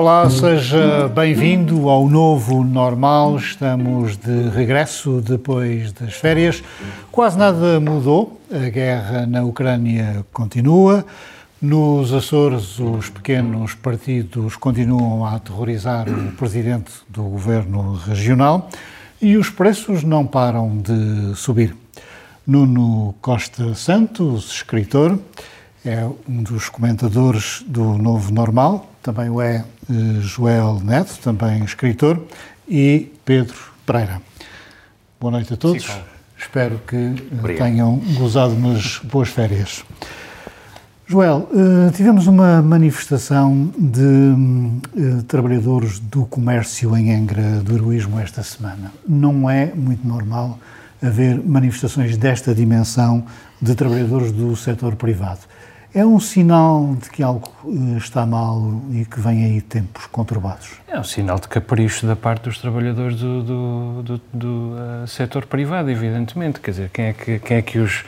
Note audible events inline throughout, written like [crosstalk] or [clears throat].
Olá, seja bem-vindo ao novo normal. Estamos de regresso depois das férias. Quase nada mudou. A guerra na Ucrânia continua. Nos Açores, os pequenos partidos continuam a aterrorizar o presidente do governo regional e os preços não param de subir. Nuno Costa Santos, escritor, é um dos comentadores do Novo Normal, também o é eh, Joel Neto, também escritor, e Pedro Pereira. Boa noite a todos. Sim, Espero que eh, Obrigado. tenham gozado umas boas férias. Joel, eh, tivemos uma manifestação de trabalhadores do comércio em Angra do Heroísmo esta semana. Não é muito normal haver manifestações desta dimensão de trabalhadores do setor privado. É um sinal de que algo eh, está mal e que vem aí tempos conturbados? É um sinal de capricho da parte dos trabalhadores do, do, do, do uh, setor privado, evidentemente. Quer dizer, quem é que, quem é que os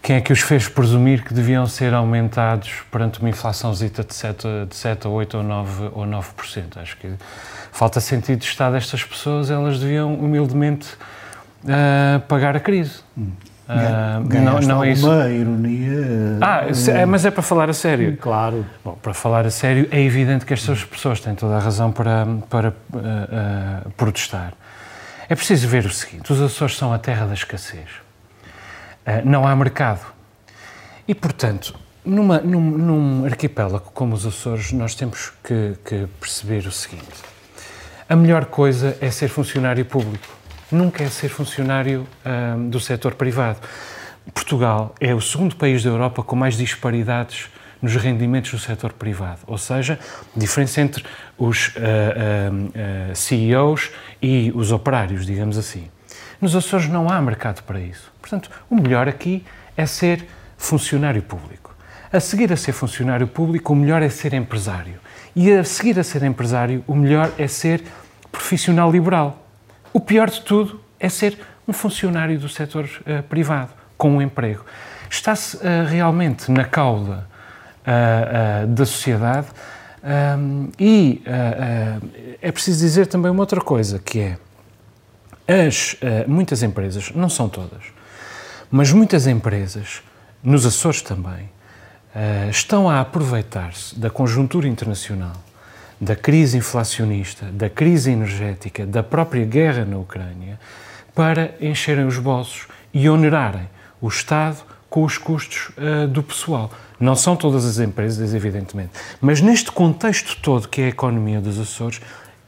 quem é que os fez presumir que deviam ser aumentados perante uma inflaçãozita de 7, de 7 ou 8 ou 9, ou 9%? Acho que falta sentido de Estado destas pessoas, elas deviam humildemente uh, pagar a crise. Hum. Uh, não, não é isso. Uma ironia. Ah, é, mas é para falar a sério. Claro. Bom, para falar a sério, é evidente que estas pessoas têm toda a razão para, para uh, uh, protestar. É preciso ver o seguinte: os Açores são a terra da escassez. não há mercado. E, portanto, numa, num, num, arquipélago como os Açores, nós temos que, que perceber o seguinte: a melhor coisa é ser funcionário público nunca é ser funcionário do setor privado. Portugal é o segundo país da Europa com mais disparidades nos rendimentos do setor privado, ou seja, diferença entre os uh, uh, uh, CEOs e os operários, digamos assim. Nos Açores não há mercado para isso. Portanto, o melhor aqui é ser funcionário público. A seguir a ser funcionário público, o melhor é ser empresário. E a seguir a ser empresário, o melhor é ser profissional liberal. O pior de tudo é ser um funcionário do setor uh, privado, com um emprego. Está-se uh, realmente na cauda uh, da sociedade um, e é preciso dizer também uma outra coisa, que é as, muitas empresas, não são todas, mas muitas empresas, nos Açores também, estão a aproveitar-se da conjuntura internacional da crise inflacionista, da crise energética, da própria guerra na Ucrânia, para encherem os bolsos e onerarem o Estado com os custos uh, do pessoal. Não são todas as empresas, evidentemente, mas neste contexto todo que é a economia dos Açores,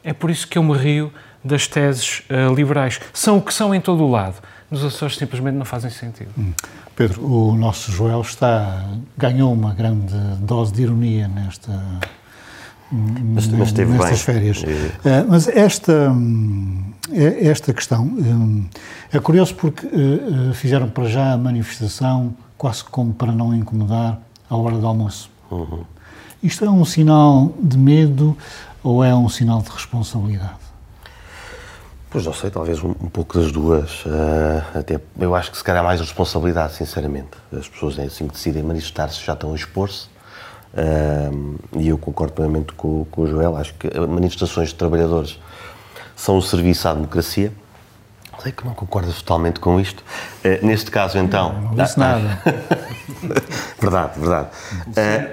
é por isso que eu me rio das teses uh, liberais. São o que são em todo o lado. Nos Açores simplesmente não fazem sentido. Hum. Pedro, o nosso Joel está, ganhou uma grande dose de ironia nesta mas, mas teve nestas bem. férias. Uh, mas esta, é, esta questão um, é curioso porque uh, fizeram para já a manifestação quase como para não incomodar à hora do almoço. Uhum. Isto é um sinal de medo ou é um sinal de responsabilidade? Pois não sei, talvez um, um pouco das duas. Uh, até, eu acho que se calhar mais responsabilidade, sinceramente. As pessoas assim que decidem manifestar-se já estão a expor-se e eu concordo plenamente com, com o Joel, acho que manifestações de trabalhadores são um serviço à democracia. Sei que não concordas totalmente com isto. Uh, neste caso, então. Não, não disse ah, nada. [laughs] verdade, verdade.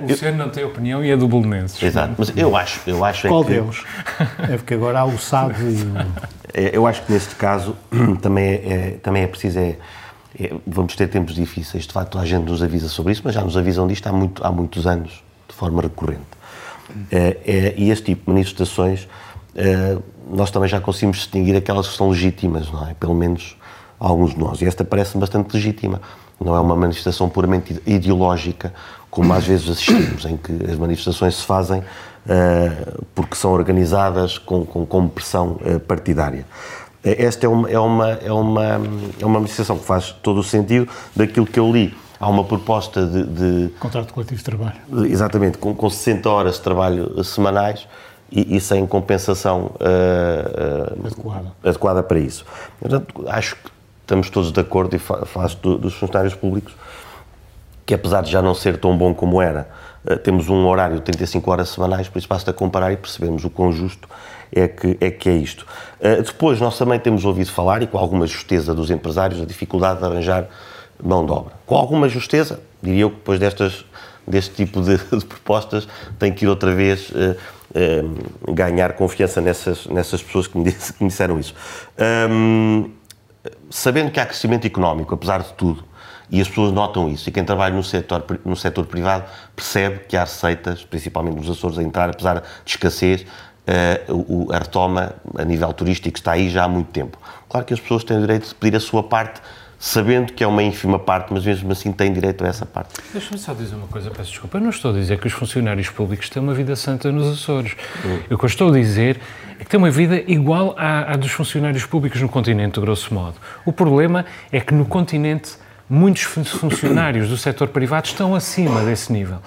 O senhor, uh, não tem opinião e é do Bolonenses. Exato, mas eu acho. Eu acho é Qual é que, deles? É porque agora há o sábio e. É, [laughs] eu acho que neste caso [clears throat] também é, é também é preciso. É, é, vamos ter tempos difíceis, de facto, a gente nos avisa sobre isso, mas já nos avisam disto há, muito, há muitos anos forma recorrente. É, é, e este tipo de manifestações, é, nós também já conseguimos distinguir aquelas que são legítimas, não é? Pelo menos alguns de nós. E esta parece bastante legítima. Não é uma manifestação puramente ideológica, como às vezes assistimos, em que as manifestações se fazem uh, porque são organizadas com, com, com pressão uh, partidária. Esta é uma, é, uma, é, uma, é uma manifestação que faz todo o sentido daquilo que eu li há uma proposta de, de Contrato coletivo de trabalho. Exatamente, com, com 60 horas de trabalho semanais e, e sem compensação uh, uh, adequada. adequada para isso. Portanto, acho que estamos todos de acordo, e faço do, dos funcionários públicos, que apesar de já não ser tão bom como era, temos um horário de 35 horas semanais, por isso basta comparar e percebemos o quão justo é que é, que é isto. depois, nós também temos ouvido falar, e com alguma justeza dos empresários, a dificuldade de arranjar mão de obra. Com alguma justeza, diria eu que depois destas, deste tipo de, [laughs] de propostas tem que ir outra vez ganhar confiança nessas, nessas pessoas que me, disse, que me disseram isso. Um, sabendo que há crescimento económico, apesar de tudo, e as pessoas notam isso, e quem trabalha no setor, no setor privado percebe que há receitas, principalmente nos Açores, a entrar, apesar de escassez, uh, a retoma a nível turístico está aí já há muito tempo. Claro que as pessoas têm o direito de pedir a sua parte, sabendo que é uma ínfima parte, mas mesmo assim têm direito a essa parte. Deixa-me só dizer uma coisa, peço desculpa. Eu não estou a dizer que os funcionários públicos têm uma vida santa nos Açores. Hum. O que eu estou a dizer é que têm uma vida igual à, à dos funcionários públicos no continente, grosso modo. O problema é que no continente muitos funcionários do setor privado estão acima desse nível.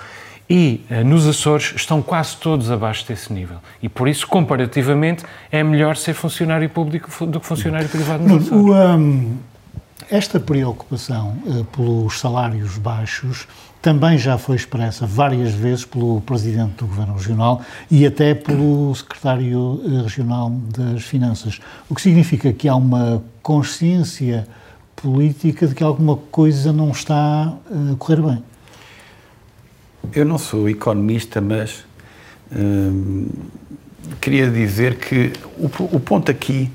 E uh, nos Açores estão quase todos abaixo desse nível. E por isso, comparativamente, é melhor ser funcionário público do que funcionário privado nos Açores. O, um, esta preocupação uh, pelos salários baixos também já foi expressa várias vezes pelo Presidente do Governo Regional e até pelo Secretário eh, Regional das Finanças, o que significa que há uma consciência política de que alguma coisa não está eh, a correr bem. Eu não sou economista, mas hum, queria dizer que o, o ponto aqui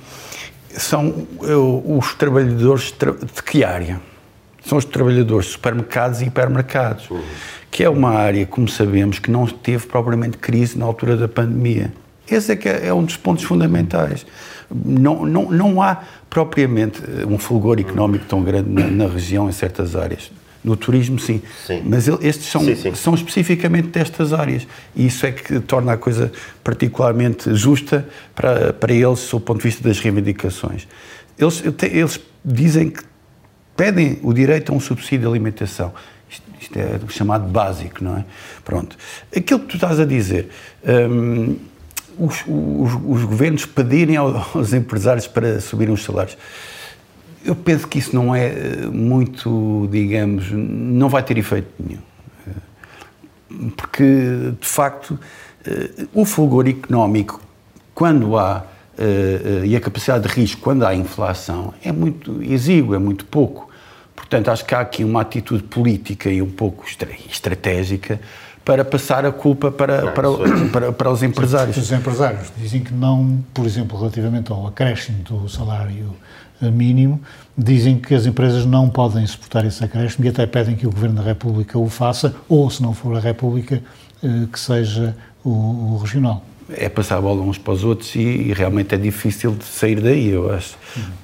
são os trabalhadores de que área? São os trabalhadores de supermercados e hipermercados, uhum. que é uma área, como sabemos, que não teve propriamente crise na altura da pandemia. Esse é que é, é um dos pontos fundamentais. Não, não, não há propriamente um fulgor económico tão grande na, na região, em certas áreas. No turismo, sim. sim. Mas estes são, sim, sim. são especificamente destas áreas. E isso é que torna a coisa particularmente justa para, para eles, sob o ponto de vista das reivindicações. Eles, eles dizem que pedem o direito a um subsídio de alimentação. Isto, isto é chamado básico, não é? Pronto. Aquilo que tu estás a dizer. Hum, os, os, os, governos pedirem aos empresários para subirem os salários. Eu penso que isso não é eh, muito, digamos, não vai ter efeito nenhum. Eh, porque, de facto, eh, o fulgor económico, quando há, e a capacidade de risco, quando há inflação, é muito exíguo, é muito pouco. Portanto, acho que há aqui uma atitude política e um pouco estratégica para passar a culpa para, para, [coughs] para, para, os empresários. Os empresários dizem que não, por exemplo, relativamente ao acréscimo do salário mínimo, dizem que as empresas não podem suportar esse acréscimo e até pedem que o Governo da República o faça, ou, se não for a República, eh, que seja o, regional. É passar a bola uns para os outros e, e, realmente é difícil de sair daí, eu acho.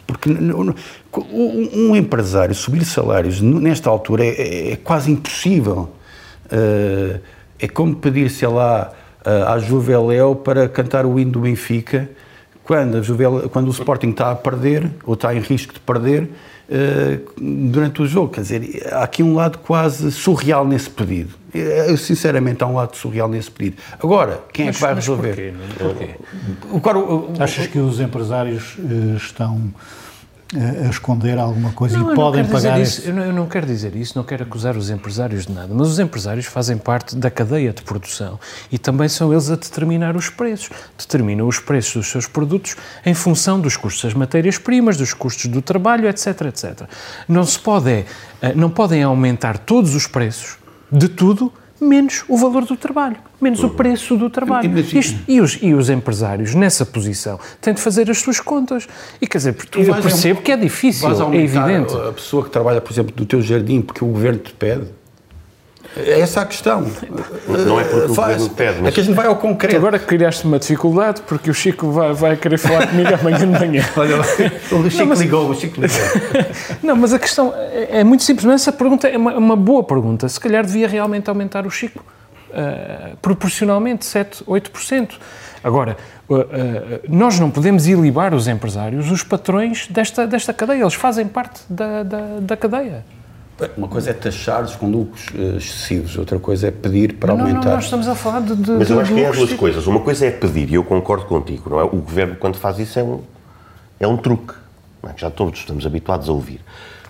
Porque um empresário subir salários nesta altura é, é quase impossível Uh, é como pedir, sei lá, uh, à Juveléu para cantar o hino do Benfica quando, a Juvel, quando o Sporting está a perder, ou está em risco de perder, uh, durante o jogo. Quer dizer, há aqui um lado quase surreal nesse pedido. Eu, sinceramente, há um lado surreal nesse pedido. Agora, quem mas, é que vai resolver? Porquê? Porquê? Achas que os empresários estão a esconder alguma coisa não, e podem pagar isso. Eu, não, eu não quero dizer isso, não quero acusar os empresários de nada, mas os empresários fazem parte da cadeia de produção e também são eles a determinar os preços. Determinam os preços dos seus produtos em função dos custos das matérias-primas, dos custos do trabalho, etc, etc. Não se pode, eh, não podem aumentar todos os preços de tudo menos o valor do trabalho, menos o preço do trabalho. Isto, e, os, e os empresários, nessa posição, têm de fazer as suas contas. E quer dizer, eu percebo um, que é difícil, é evidente. A pessoa que trabalha, por exemplo, do teu jardim, porque o governo te pede, é essa a questão. Não é porque o governo pede, mas... É que a gente vai ao concreto. Agora criaste uma dificuldade, porque o Chico vai, vai querer falar comigo [laughs] amanhã de manhã. Olha, o Chico não, mas... ligou, o Chico ligou. [laughs] não, mas a questão é, é muito simples. Mas essa pergunta é uma, uma, boa pergunta. Se calhar devia realmente aumentar o Chico. Uh, proporcionalmente, 7, 8%. Agora, uh, uh, nós não podemos ilibar os empresários, os patrões desta, desta cadeia. Eles fazem parte da, da, da cadeia. Uma coisa é taxar-os com lucros uh, excessivos, outra coisa é pedir para não, aumentar. Não, nós estamos a falar de. de Mas eu acho que é as duas coisas. Uma coisa é pedir, e eu concordo contigo, não é? O governo, quando faz isso, é um, é um truque, é? já todos estamos habituados a ouvir.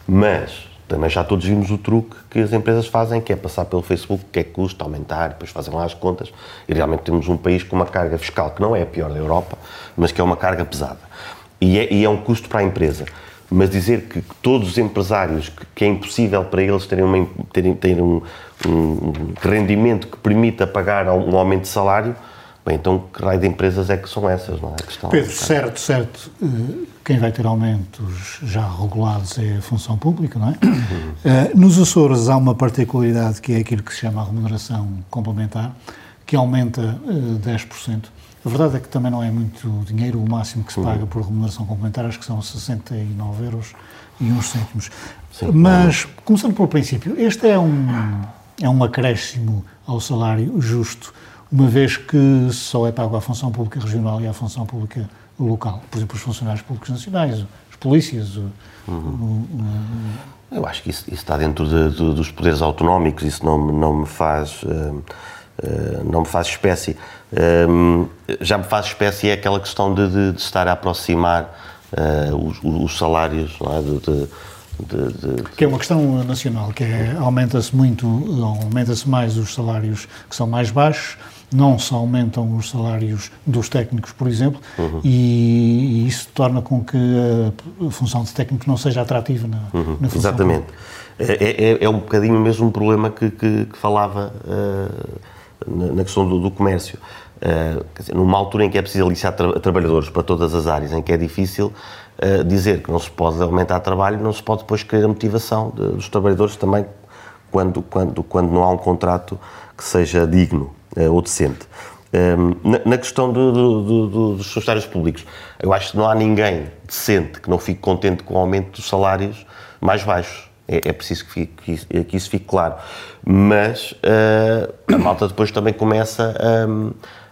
Mas também já todos vimos o truque que as empresas fazem, que é passar pelo Facebook, que é que custa, aumentar, depois fazem lá as contas, e realmente temos um país com uma carga fiscal que não é a pior da Europa, mas que é uma carga pesada. E é, e é um custo para a empresa. Mas dizer que todos os empresários, que, que é impossível para eles terem, uma, terem, terem um, um rendimento que permita pagar um aumento de salário, Bem, então que raio de empresas é que são essas, não é? A questão, Pedro, certo, certo. Eh, quem vai ter aumentos já regulados é a função pública, não é? Uhum. Nos Açores há uma particularidade que é aquilo que se chama a remuneração complementar, que aumenta 10%. A verdade é que também não é muito dinheiro, o máximo que se paga por remuneração complementar acho que são 69 euros e uns cêntimos. Sim, Mas, começando pelo princípio, este é um, é um acréscimo ao salário justo uma vez que só é pago à função pública regional e à função pública local. Por exemplo, os funcionários públicos nacionais, as polícias. Uhum. O, o, eu acho que isso, isso está dentro de, de, dos poderes autonómicos, isso não, não me faz. Uh, não me faz espécie. Uh, já me faz espécie é aquela questão de, de, de estar a aproximar os, os, salários é? de, de. Que é uma questão nacional, que é, aumenta-se muito, aumenta-se mais os salários que são mais baixos, não se aumentam os salários dos técnicos, por exemplo, uhum. e, e, isso torna com que a função de técnico não seja atrativa na, uhum. na função. Exatamente. É, é, é, um bocadinho mesmo um problema que, que, que falava uh, na, questão do, do comércio. Uh, dizer, numa altura em que é preciso aliciar tra trabalhadores para todas as áreas, em que é difícil uh, dizer que não se pode aumentar trabalho, não se pode depois querer a motivação de, dos trabalhadores também quando, quando, quando não há um contrato que seja digno uh, ou decente. Na, na, questão do, do, do, dos funcionários públicos, eu acho que não há ninguém decente que não fique contente com o aumento dos salários mais baixos. É, é preciso que, fique, que, que, isso fique claro. Mas uh, a malta depois também começa. Um,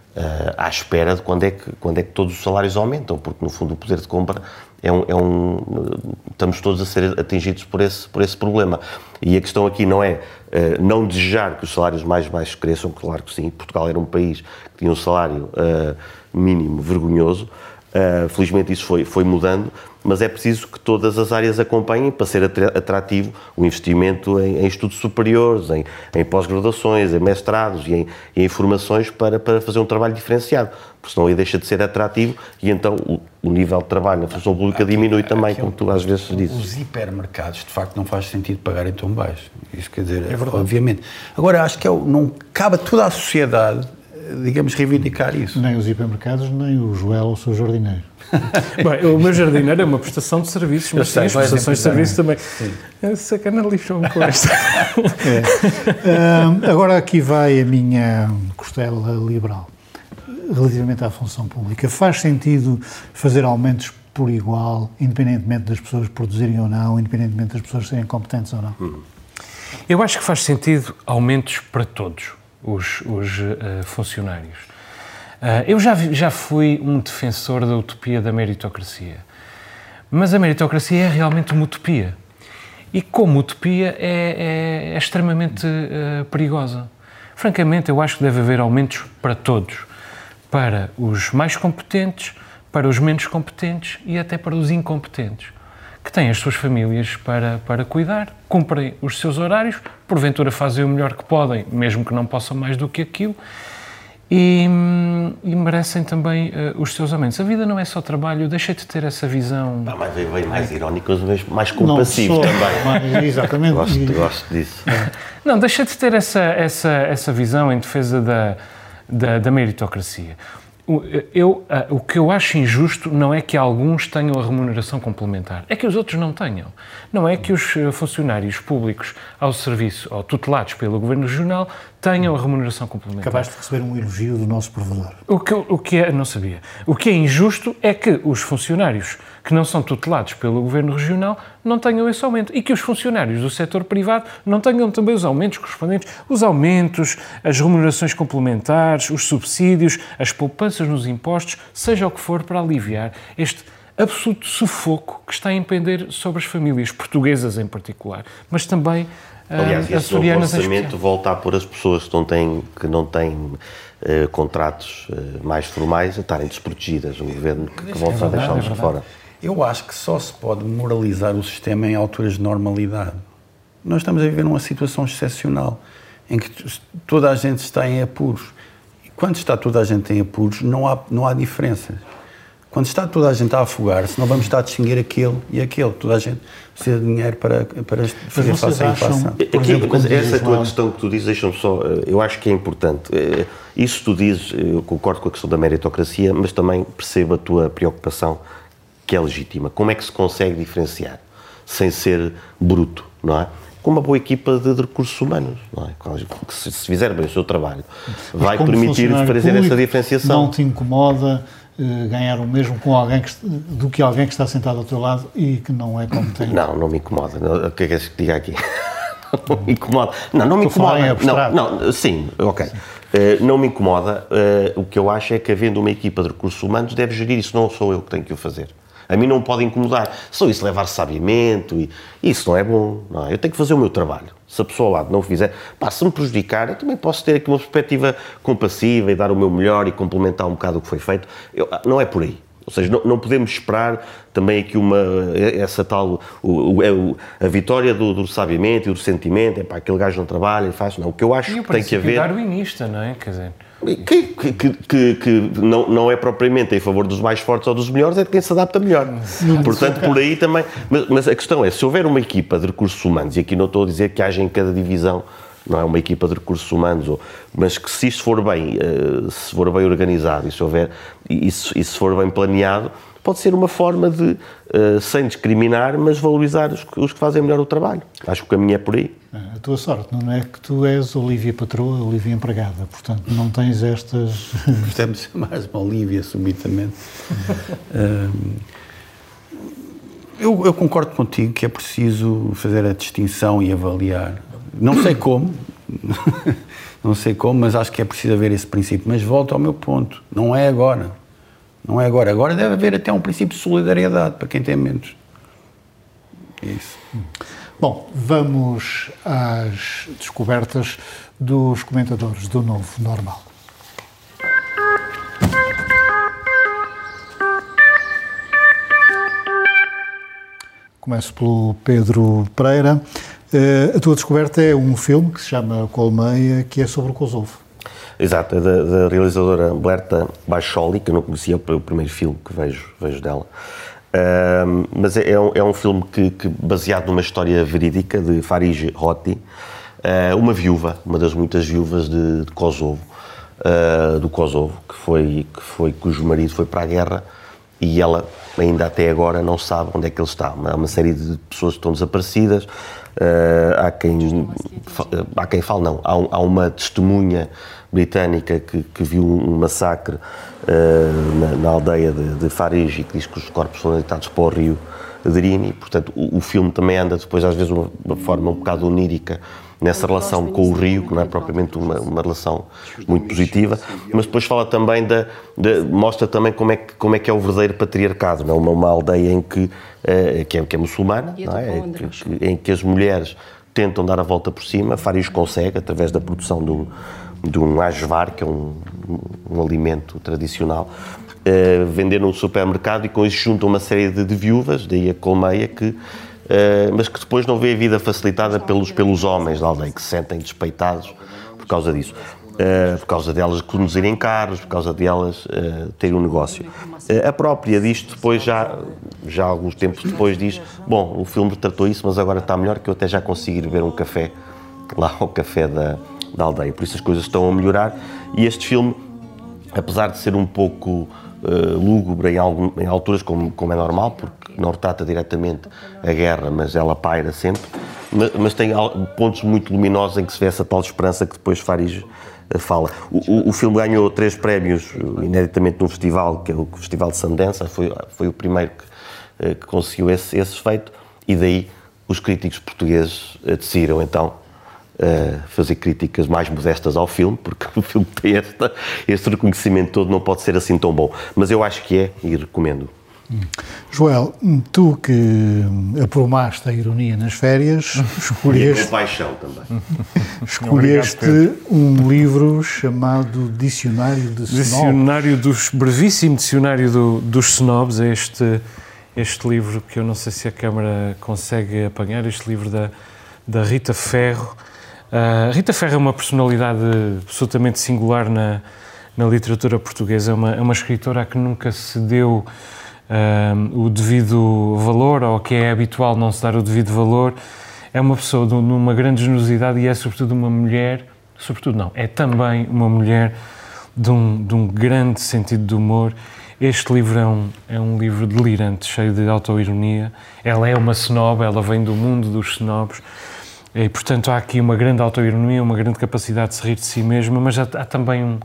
Uh, à espera de quando é, que, quando é que todos os salários aumentam, porque no fundo o poder de compra é um, é um, estamos todos a ser atingidos por esse, por esse problema. E a questão aqui não é uh, não desejar que os salários mais baixos cresçam, claro que sim, Portugal era um país que tinha um salário uh, mínimo vergonhoso, uh, felizmente isso foi, foi mudando, mas é preciso que todas as áreas acompanhem para ser atrativo o investimento em, em estudos superiores, em, em pós-graduações, em mestrados e em, em, formações para, para fazer um trabalho diferenciado, porque senão aí deixa de ser atrativo e então o, o nível de trabalho na função pública aqui, diminui também, como tu às vezes dizes. Os hipermercados, de facto, não faz sentido pagarem tão baixo. Isso quer dizer, é verdade. obviamente. Agora, acho que é, não cabe a toda a sociedade, digamos, reivindicar isso. Nem os hipermercados, nem o Joel ou o seu jardineiro. [laughs] Bem, o meu jardineiro é uma prestação de serviços, mas sei, as prestações de serviços também. Sim. É sacana lixam com [laughs] esta. É. agora aqui vai a minha costela liberal. Relativamente à função pública, faz sentido fazer aumentos por igual, independentemente das pessoas produzirem ou não, independentemente das pessoas serem competentes ou não? Eu acho que faz sentido aumentos para todos os, os uh, funcionários. Uh, eu já, já fui um defensor da utopia da meritocracia. Mas a meritocracia é realmente uma utopia. E como utopia é, é, é extremamente uh, perigosa. Francamente, eu acho que deve haver aumentos para todos. Para os mais competentes, para os menos competentes e até para os incompetentes. Que têm as suas famílias para, para cuidar, cumprem os seus horários, porventura fazem o melhor que podem, mesmo que não possam mais do que aquilo, e, e merecem também uh, os seus aumentos. A vida não é só trabalho, deixei de ter essa visão. Não, mas veio mais irónico, mas mais compassivo sou, também. [laughs] Mas, exatamente. gosto, gosto disso. É. Não, deixei de ter essa, essa, essa visão em defesa da, da, da meritocracia. Eu, o que eu acho injusto não é que alguns tenham a remuneração complementar, é que os outros não tenham. Não é que os eh, funcionários públicos ao serviço, ou tutelados pelo Governo Regional, tenham a remuneração complementar. Acabaste de receber um elogio do nosso provedor. O que, o que é, não sabia. O que é injusto é que os funcionários que não são tutelados pelo Governo Regional não tenham esse aumento e que os funcionários do setor privado não tenham também os aumentos correspondentes, os aumentos, as remunerações complementares, os subsídios, as poupanças nos impostos, seja o que for para aliviar este absoluto sufoco que está a impender sobre as famílias portuguesas em particular, mas também uh, Aliás, açorianas em orçamento volta a pôr as pessoas que não têm, que não têm uh, contratos uh, mais formais a estarem desprotegidas. Um governo que, que volta é verdade, a deixá-los é fora. Eu acho que só se pode moralizar o sistema em alturas de normalidade. Nós estamos a viver numa situação excepcional em que toda a gente está em apuros. E quando está toda a gente em apuros, não há, não há diferenças. Quando está toda a gente a afogar-se, não vamos estar a distinguir aquele e aquele. Toda a gente precisa de dinheiro para, para fazer face à inflação. Por exemplo, mas essa tua questão que tu dizes, deixa-me só, eh, eu acho que é importante. Eh, isso tu dizes, eu concordo com a questão da meritocracia, mas também percebo a tua preocupação, que é legítima. Como é que se consegue diferenciar sem ser bruto, não é? com uma boa equipa de, de recursos humanos, não é? que se, se, fizer bem o seu trabalho, vai permitir fazer essa diferenciação. Não te incomoda uh, ganhar o mesmo com alguém que, do que alguém que está sentado ao teu lado e que não é como tem? Não, não me incomoda. O que é que queres que diga aqui? [laughs] não me incomoda. Não, não me incomoda. Não, não, sim, ok. Sim. Uh, não me incomoda. Uh, o que eu acho é que, havendo uma equipa de recursos humanos, deve gerir isso. Não sou eu que tenho que o fazer. A mim não pode incomodar. Só isso levar sabiamento e isso não é bom. Não é? Eu tenho que fazer o meu trabalho. Se a pessoa ao lado não o fizer, pá, se me prejudicar, eu também posso ter aqui uma perspectiva compassiva e dar o meu melhor e complementar um bocado o que foi feito. Eu, não é por aí. Ou seja, não, não, podemos esperar também aqui uma, essa tal, o, o, a vitória do, do e do sentimento, é para aquele gajo não trabalha e faz, não. O que eu acho e que tem que haver... darwinista, não é? Quer dizer... Que, que, que, que, não, não é propriamente em favor dos mais fortes ou dos melhores, é de quem se adapta melhor. Portanto, por aí também. Mas, mas, a questão é: se houver uma equipa de recursos humanos, e aqui não estou a dizer que haja em cada divisão, não é uma equipa de recursos humanos, ou, mas que se isto for bem, uh, se for bem organizado e se, houver, e, se, e se for bem planeado, pode ser uma forma de, uh, sem discriminar, mas valorizar os, os, que fazem melhor o trabalho. Acho que o caminho é por aí. A tua sorte não é que tu és Olivia Patroa, Olivia Empregada, portanto não tens estas... [laughs] Estamos mais uma Olivia, subitamente. um, [laughs] eu, eu concordo contigo que é preciso fazer a distinção e avaliar. Não sei como, [laughs] não sei como, mas acho que é preciso haver esse princípio. Mas volto ao meu ponto, não é agora. Não é agora. Agora deve haver até um princípio de solidariedade para quem tem menos. É isso. Bom, vamos às descobertas dos comentadores do Novo Normal. Começo pelo Pedro Pereira. Uh, a tua descoberta é um filme que se chama Colmeia, que é sobre o Kosovo. Exato, é da, da realizadora Berta Bacholi, que eu não conhecia, é o primeiro filme que vejo, vejo dela. Uh, mas é, é, um, é, um, filme que, que, baseado numa história verídica de Farid Hoti, uh, uma viúva, uma das muitas viúvas de, de Kosovo, uh, do Kosovo, que foi, que foi, cujo marido foi para a guerra e ela ainda até agora não sabe onde é que ele está. Há uma série de pessoas que estão desaparecidas, há, quem, há quem fale, não, há, uma testemunha britânica que, que viu um massacre uh, na, na, aldeia de, de Farige e que diz que os corpos foram deitados para o rio Drini. Portanto, o, o filme também anda depois, às vezes, uma, uma forma um bocado onírica nessa relação com o rio, que não é propriamente uma, uma relação muito positiva, mas depois fala também da, da, mostra também como é que como é que é o verdadeiro patriarcado, não é? uma, uma aldeia em que uh, que, é, que é muçulmana, não é? Que, que, em que as mulheres tentam dar a volta por cima, Faris consegue através da produção do de um ajvar, que é um, um alimento tradicional, uh, vender num supermercado e com isso junta uma série de, de viúvas, daí a colmeia, que, mas que depois não vê a vida facilitada pelos, pelos homens da aldeia, que se sentem despeitados por causa disso. Uh, por causa delas conduzirem carros, por causa delas uh, terem um negócio. A própria disto depois já, já alguns tempos depois diz, bom, o filme tratou isso, mas agora está melhor que eu até já consigo ir beber um café lá [laughs] ao café da, da aldeia. Por isso as coisas estão a melhorar e este filme, apesar de ser um pouco uh, lúgubre em, algum, em alturas, como, como, é normal, porque não retrata diretamente a guerra, mas ela paira sempre, mas, mas, tem pontos muito luminosos em que se vê essa tal esperança que depois Faris eh, fala. O, o, o, filme ganhou três prémios, eh, ineditamente num festival, que é o Festival de Sundance, foi, foi o primeiro que, que conseguiu esse, esse feito, e daí os críticos portugueses decidiram então fazer críticas mais modestas ao filme, porque [laughs] o filme tem esta, este reconhecimento todo, não pode ser assim tão bom. Mas eu acho que é e recomendo. Joel, tu que aprumaste a ironia nas férias, [laughs] escolheste. Paixão também. [laughs] escolheste um livro chamado Dicionário de Snobs. Dicionário dos. brevíssimo Dicionário do, dos Snobs, é este, este livro que eu não sei se a Câmara consegue apanhar, este livro da da Rita Ferro. Uh, Rita Ferro é uma personalidade absolutamente singular na, na literatura portuguesa, é uma, é uma escritora a que nunca se deu o devido valor, ou que é habitual não se dar o devido valor. É uma pessoa de uma grande generosidade e é, sobretudo, uma mulher, sobretudo não, é também uma mulher de um, de um grande sentido de humor. Este livro é um, é um livro delirante, cheio de autoironia. Ela é uma snob, ela vem do mundo dos snobs e, portanto, há aqui uma grande autoironia, uma grande capacidade de se rir de si mesma, mas há, há também um,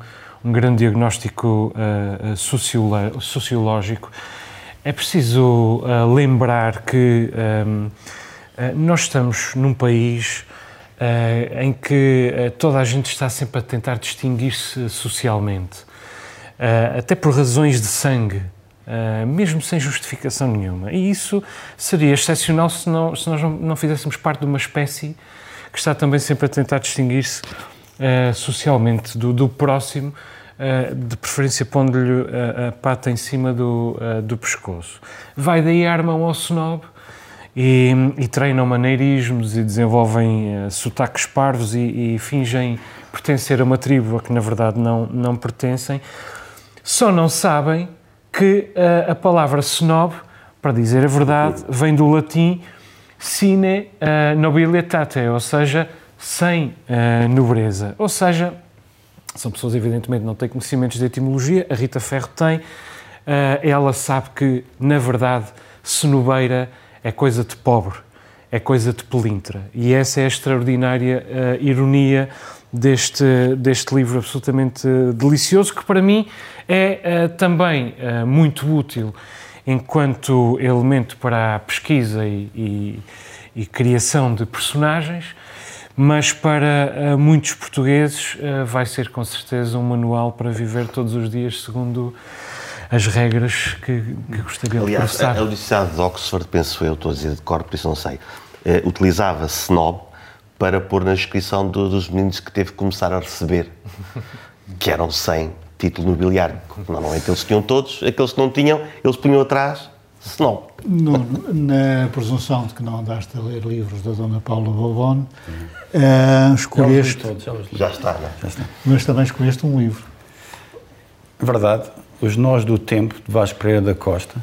um, grande diagnóstico uh, sociológico. É preciso uh, lembrar que um, uh, nós estamos num país em que toda a gente está sempre a tentar distinguir-se socialmente, até por razões de sangue. Uh, mesmo sem justificação nenhuma. E isso seria excepcional se, não, se nós não, não, fizéssemos parte de uma espécie que está também sempre a tentar distinguir-se uh, socialmente do, do próximo, uh, de preferência pondo-lhe a, a, pata em cima do, do pescoço. Vai daí armam ao snob e, e treinam maneirismos e desenvolvem sotaques parvos e, e fingem pertencer a uma tribo a que na verdade não, não pertencem. Só não sabem que uh, a palavra snob, para dizer a verdade, vem do latim sine uh, nobilietate, ou seja, sem uh, nobreza. Ou seja, são pessoas evidentemente não têm conhecimentos de etimologia, a Rita Ferro tem, ela sabe que, na verdade, senobeira é coisa de pobre, é coisa de pelintra. E essa é a extraordinária ironia deste, deste livro absolutamente delicioso, que para mim é também muito útil enquanto elemento para a pesquisa e, e, e criação de personagens, mas para uh, muitos portugueses vai ser com certeza um manual para viver todos os dias segundo as regras que, que gostaria Aliás, de Aliás, a Universidade de Oxford, penso eu, estou a dizer de cor, por isso não sei, utilizava snob para pôr na descrição do, dos meninos que teve que começar a receber, [laughs] que eram 100 título nobiliário. Normalmente eles tinham todos, aqueles que não tinham, eles punham atrás, se não. na presunção de que não andaste a ler livros da Dona Paula Bobon, uh, escolheste. Já, todos, já, está, é? já está. Mas também escolheste um livro. Verdade. Os Nós do Tempo, de Vasco Pereira da Costa,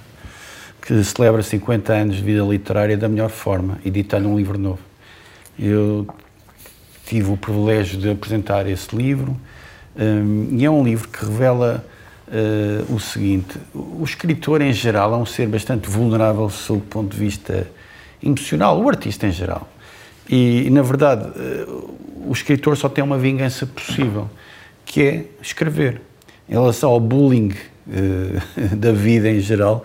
que celebra 50 anos de vida literária da melhor forma, editando um livro novo. Eu tive o privilégio de apresentar esse livro um, e é um livro que revela uh, o seguinte: o escritor em geral é um ser bastante vulnerável sob o ponto de vista emocional, o artista em geral. E, na verdade, uh, o escritor só tem uma vingança possível, que é escrever. Em relação ao bullying uh, [laughs] da vida em geral,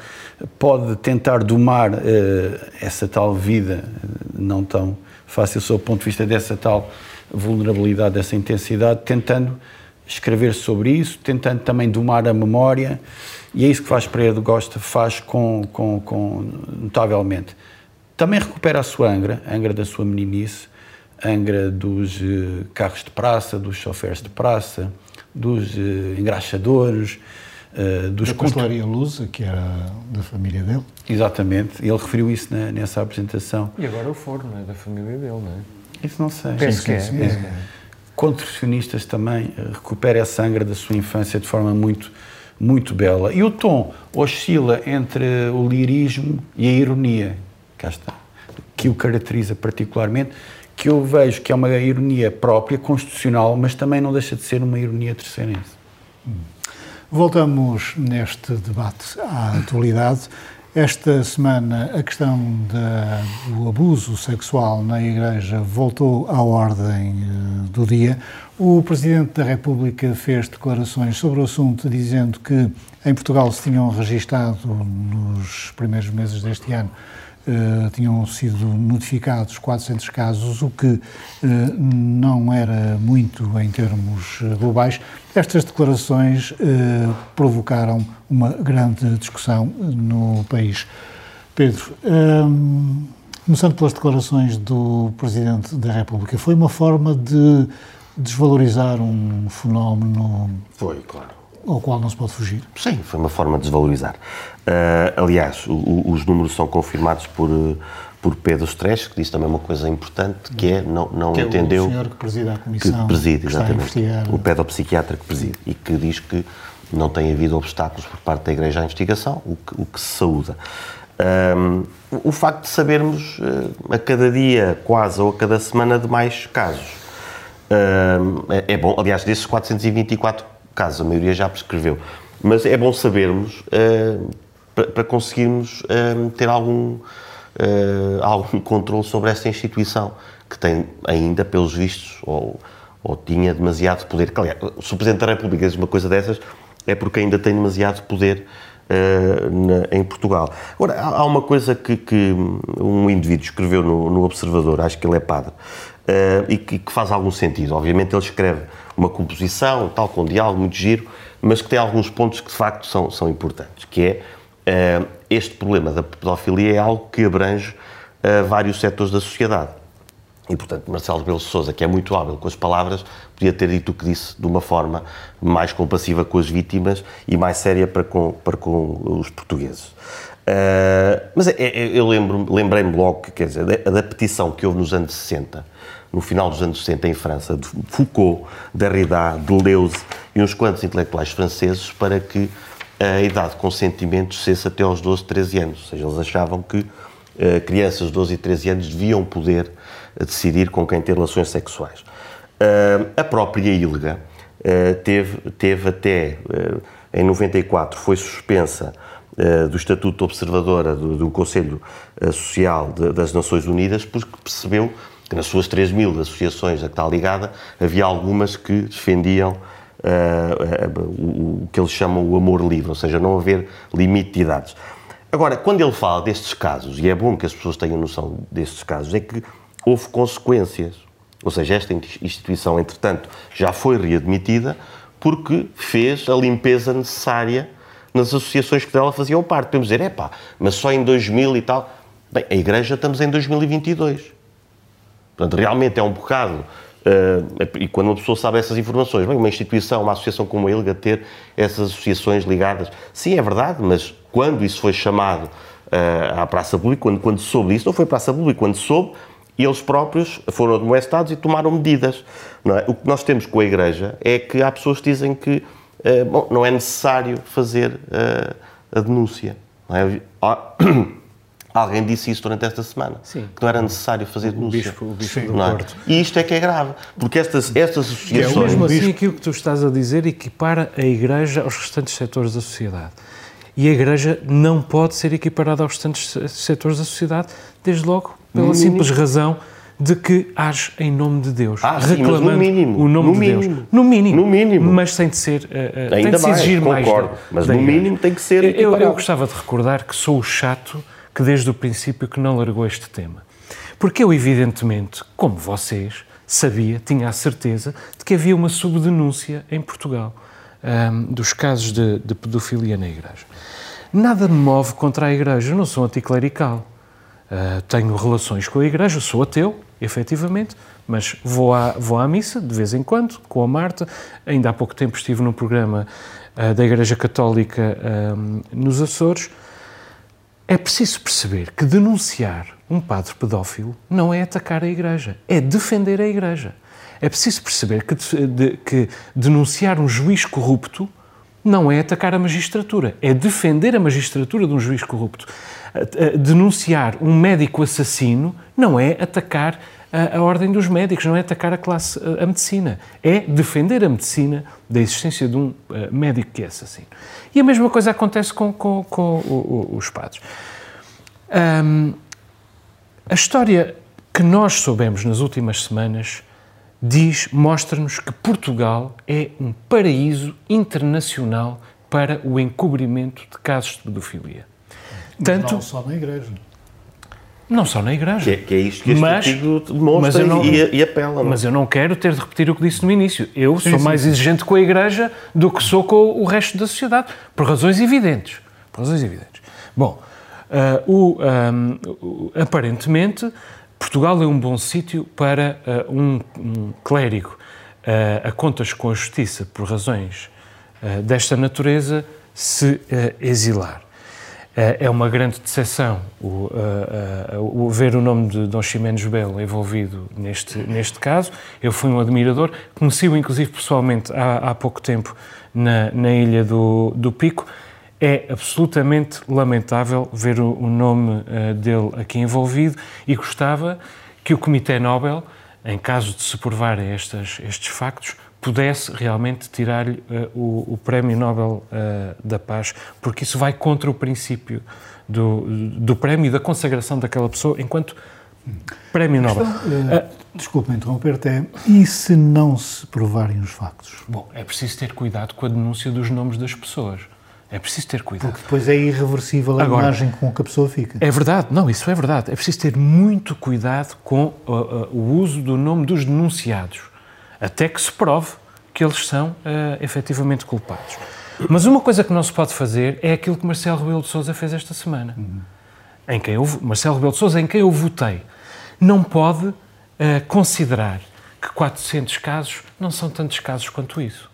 pode tentar domar essa tal vida não tão fácil sob o ponto de vista dessa tal vulnerabilidade, dessa intensidade, tentando escrever sobre isso, tentando também domar a memória, e é isso que faz Pereira de Gosta, faz com, com, com, notavelmente. Também recupera a sua Angra, a Angra da sua meninice, Angra dos uh, carros de praça, dos choferes de praça, dos uh, engraxadores, uh, dos... Da pastelaria Lusa, que era da família dele. Exatamente, ele referiu isso na, nessa apresentação. E agora o forno é da família dele, não é? Isso não sei. Penso que é. Penso que é contorcionistas também eh, recupera a sangra da sua infância de forma muito, muito bela. E o tom oscila entre o lirismo e a ironia, cá está, que o caracteriza particularmente, que eu vejo que é uma ironia própria, constitucional, mas também não deixa de ser uma ironia terceirense. Voltamos neste debate à atualidade. Esta semana a questão do abuso sexual na Igreja voltou à ordem uh, do dia. O Presidente da República fez declarações sobre o assunto, dizendo que em Portugal se tinham registado nos primeiros meses deste ano Uh, tinham sido notificados 400 casos, o que uh, não era muito em termos globais. Estas declarações uh, provocaram uma grande discussão no país. Pedro, um, começando pelas declarações do Presidente da República, foi uma forma de desvalorizar um fenómeno. Foi, claro ao qual não se pode fugir. Sim, foi uma forma de desvalorizar. Uh, aliás, o, o, os números são confirmados por, por Pedro Stresch, que disse também uma coisa importante, que é não, não que entendeu... É o senhor que preside a comissão. Que preside, exatamente. Que o pedopsiquiatra que preside. E que diz que não tem havido obstáculos por parte da Igreja à investigação, o que, o que se saúda. Um, o facto de sabermos uh, a cada dia, quase, ou a cada semana, de mais casos. Um, é, é, bom, aliás, desses 424 casos, a maioria já prescreveu, mas é bom sabermos uh, para, conseguirmos uh, ter algum uh, algum controle sobre essa instituição, que tem ainda, pelos vistos, ou, ou tinha demasiado poder. Aliás, se o Presidente da República diz uma coisa dessas, é porque ainda tem demasiado poder uh, na, em Portugal. Agora, há, há uma coisa que, que, um indivíduo escreveu no, no, Observador, acho que ele é padre, uh, e que, que, faz algum sentido. Obviamente ele escreve uma composição, tal, com diálogo muito giro, mas que tem alguns pontos que de facto são, são importantes, que é uh, este problema da pedofilia é algo que abrange uh, vários setores da sociedade. E, portanto, Marcelo Rebelo Sousa, que é muito hábil com as palavras, podia ter dito o que disse de uma forma mais compassiva com as vítimas e mais séria para com, para com os portugueses. Uh, mas é, é, eu lembro, lembrei-me logo, que, quer dizer, da, da, petição que houve nos anos 60, no final dos anos 60 em França, de Foucault, Derrida, Deleuze e uns quantos intelectuais franceses para que a idade de consentimento cesse até aos 12, 13 anos. Ou seja, eles achavam que uh, crianças de 12 e 13 anos deviam poder uh, decidir com quem ter relações sexuais. Uh, a própria ILGA teve, teve até, em 94, foi suspensa do Estatuto de Observadora do, do Conselho Social de, das Nações Unidas, porque percebeu que nas suas 3 mil associações a que está ligada, havia algumas que defendiam uh, uh, o que eles chamam o amor livre, ou seja, não haver limite de idades. Agora, quando ele fala destes casos, e é bom que as pessoas tenham noção destes casos, é que houve consequências. Ou seja, esta instituição, entretanto, já foi readmitida porque fez a limpeza necessária nas associações que dela faziam parte. Podemos dizer, é pá, mas só em 2000 e tal. Bem, a Igreja estamos em 2022. Portanto, realmente é um bocado Uh, e quando uma pessoa sabe essas informações, bem, uma instituição, uma associação como a ILGA ter essas associações ligadas, sim, é verdade, mas quando isso foi chamado uh, à praça pública, quando, quando soube isso, não foi praça pública, quando soube, eles próprios foram admoestados e tomaram medidas. É? O que nós temos com a Igreja é que há pessoas que dizem que uh, bom, não é necessário fazer a denúncia. Não é? Alguém disse isso durante esta semana. Sim. Que não era necessário fazer denúncia. O bispo, o bispo do é? Porto. E isto é que é grave. Porque estas, estas associações... É mesmo assim aquilo que tu estás a dizer equipara a Igreja aos restantes setores da sociedade. E a Igreja não pode ser equiparada aos restantes setores da sociedade, desde logo pela no simples mínimo. razão de que age em nome de Deus, ah, reclamando sim, no mínimo, o nome no de mínimo, Deus. No mínimo. No mínimo. Mas tem de ser. Uh, Ainda tem de se exigir mais, concordo, mais. Mas no mínimo tem que ser. Eu, eu, gostava de recordar que sou o chato que desde o princípio que não largou este tema. Porque eu, evidentemente, como vocês, sabia, tinha a certeza de que havia uma subdenúncia em Portugal um, dos casos de, de, pedofilia na Igreja. Nada me move contra a Igreja, eu não sou anticlerical. Uh, tenho relações com a Igreja, sou ateu, efetivamente, mas vou à, vou à missa de vez em quando, com a Marta. Ainda há pouco tempo estive num programa uh, da Igreja Católica um, nos Açores é preciso perceber que denunciar um padre pedófilo não é atacar a Igreja, é defender a Igreja. É preciso perceber que, de, que denunciar um juiz corrupto não é atacar a magistratura, é defender a magistratura de um juiz corrupto. Denunciar um médico assassino não é atacar a, a, ordem dos médicos, não é atacar a classe, a, medicina, é defender a medicina da existência de um uh, médico que é assassino. E a mesma coisa acontece com, com, com o, o, os padres. Um, a história que nós soubemos nas últimas semanas diz, mostra-nos que Portugal é um paraíso internacional para o encobrimento de casos de pedofilia. Tanto, não só na igreja. Não só na igreja. Que é, que é isto que este mas, artigo demonstra não, e, e, apela. Não? É? Mas eu não quero ter de repetir o que disse no início. Eu sim, sou sim, mais exigente com a igreja do que sou com o resto da sociedade, por razões evidentes. Por razões evidentes. Bom, uh, o, um, aparentemente, Portugal é um bom sítio para uh, um, um, clérigo uh, a contas com a justiça por razões desta natureza se exilar. É uma grande decepção o, o, ver o nome de Dom Ximenes Belo envolvido neste, neste caso. Eu fui um admirador, conheci-o inclusive pessoalmente há, há pouco tempo na, na Ilha do, do Pico. É absolutamente lamentável ver o, o nome uh, dele aqui envolvido e gostava que o Comitê Nobel, em caso de se provarem estes factos, pudesse realmente tirar-lhe uh, o, o, Prémio Nobel uh, da Paz, porque isso vai contra o princípio do, do prémio e da consagração daquela pessoa enquanto Prémio Nobel. uh, desculpa interromper-te, é, e se não se provarem os factos? Bom, é preciso ter cuidado com a denúncia dos nomes das pessoas. É preciso ter cuidado. Porque depois é irreversível a Agora, imagem com que a pessoa fica. É verdade, não, isso é verdade. É preciso ter muito cuidado com uh, uh, o uso do nome dos denunciados até que se prove que eles são uh, efetivamente culpados. Mas uma coisa que não se pode fazer é aquilo que Marcelo Rebelo de Sousa fez esta semana. Uhum. Em quem eu, Marcelo Rebelo de Sousa, em quem eu votei. Não pode uh, considerar que 400 casos não são tantos casos quanto isso.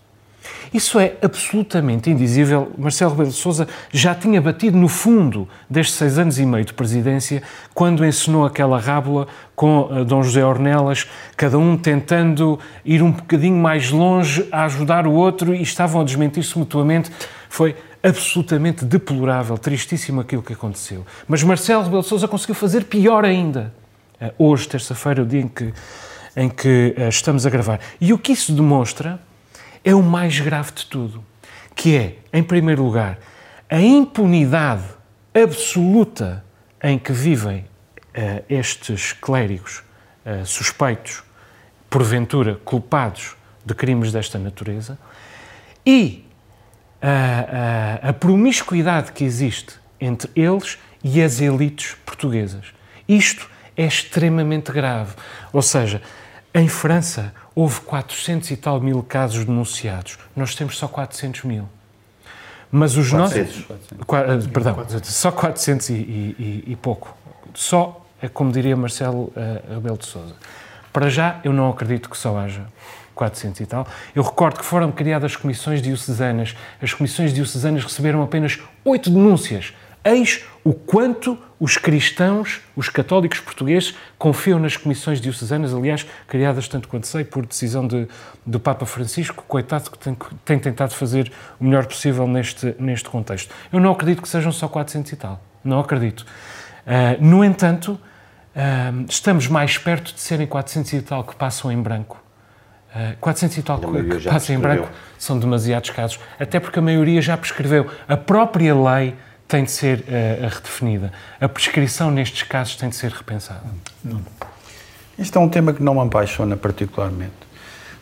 Isso é absolutamente indizível. Marcelo Rebelo de Sousa já tinha batido no fundo destes seis anos e meio de presidência, quando ensinou aquela rábula com uh, Dom José Ornelas, cada um tentando ir um bocadinho mais longe a ajudar o outro e estavam a desmentir-se mutuamente. Foi absolutamente deplorável, tristíssimo aquilo que aconteceu. Mas Marcelo Rebelo de Sousa conseguiu fazer pior ainda. Uh, hoje, terça-feira, o dia em que, em que uh, estamos a gravar. E o que isso demonstra é o mais grave de tudo, que é, em primeiro lugar, a impunidade absoluta em que vivem uh, estes clérigos uh, suspeitos, porventura culpados de crimes desta natureza, e uh, a promiscuidade que existe entre eles e as elites portuguesas. Isto é extremamente grave. Ou seja, em França, houve 400 e tal mil casos denunciados. Nós temos só 400 mil. Mas os 400. nossos. 400. Perdão, 400. só 400 e, e, e, pouco. Só, é como diria Marcelo uh, Abel de Souza. Para já, eu não acredito que só haja 400 e tal. Eu recordo que foram criadas comissões diocesanas. As comissões diocesanas receberam apenas oito denúncias. Eis o quanto os cristãos, os católicos portugueses, confiam nas comissões diocesanas, aliás, criadas, tanto quanto sei, por decisão de, do Papa Francisco, coitado que tem, tem, tentado fazer o melhor possível neste, neste contexto. Eu não acredito que sejam só 400 e tal. Não acredito. Uh, no entanto, uh, estamos mais perto de serem 400 e tal que passam em branco. Uh, 400 e tal que, que passam em branco são demasiados casos, até porque a maioria já prescreveu. A própria lei tem de ser uh, redefinida. A prescrição nestes casos tem de ser repensada. Este é um tema que não me apaixona particularmente.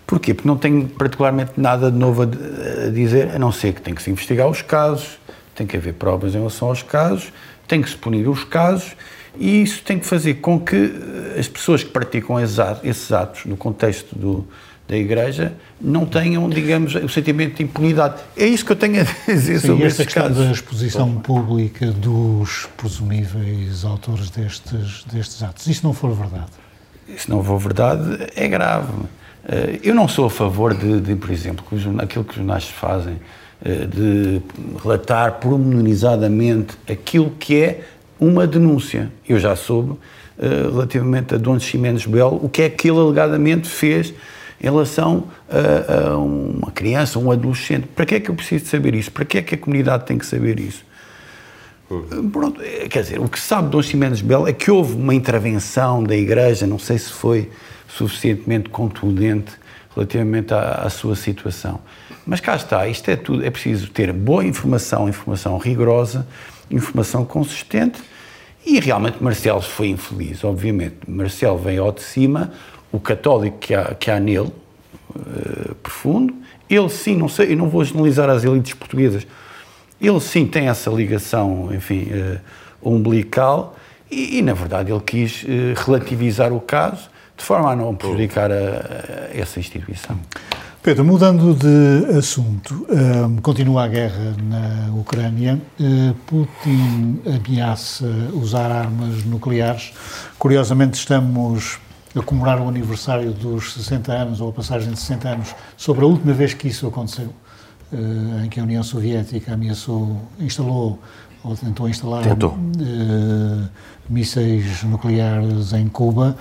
Porquê? Porque não tenho particularmente nada de novo a, dizer, a não ser que tem que se investigar os casos, tem que haver provas em relação aos casos, tem que se punir os casos e isso tem que fazer com que eh, as pessoas que praticam esses atos no contexto do, da Igreja não tenham, digamos, o sentimento de impunidade. É isso que eu tenho a dizer Sim, sobre esta questão casos. da exposição Bom. pública dos presumíveis autores destes, destes atos. E se não for verdade? Se não for verdade, é grave. Eh, eu não sou a favor de, de por exemplo, aquilo que os jornais fazem, eh, de relatar pormenorizadamente aquilo que é uma denúncia. Eu já soube, eh, relativamente a Dom Ximenes Belo, o que é que ele alegadamente fez em relação a, a, uma criança, um adolescente. Para que é que eu preciso saber isso? Para que é que a comunidade tem que saber isso? Uhum. Pronto, é, quer dizer, o que sabe Dom Ximenes Belo é que houve uma intervenção da Igreja, não sei se foi suficientemente contundente relativamente à, à, sua situação. Mas cá está, isto é tudo, é preciso ter boa informação, informação rigorosa, informação consistente e realmente Marcelo foi infeliz, obviamente. Marcelo veio ao de cima o católico que há, que há nele, uh, profundo, ele sim, não sei, eu não vou generalizar as elites portuguesas, ele sim tem essa ligação, enfim, uh, umbilical, e, e, na verdade ele quis uh, relativizar o caso de forma a não prejudicar a, a essa instituição. Pedro, mudando de assunto, continua a guerra na Ucrânia. Putin ameaça usar armas nucleares. Curiosamente, estamos a comemorar o aniversário dos 60 anos, ou a passagem de 60 anos, sobre a última vez que isso aconteceu, eh, em que a União Soviética ameaçou, instalou ou tentou instalar Tentou. Uh, mísseis nucleares em Cuba.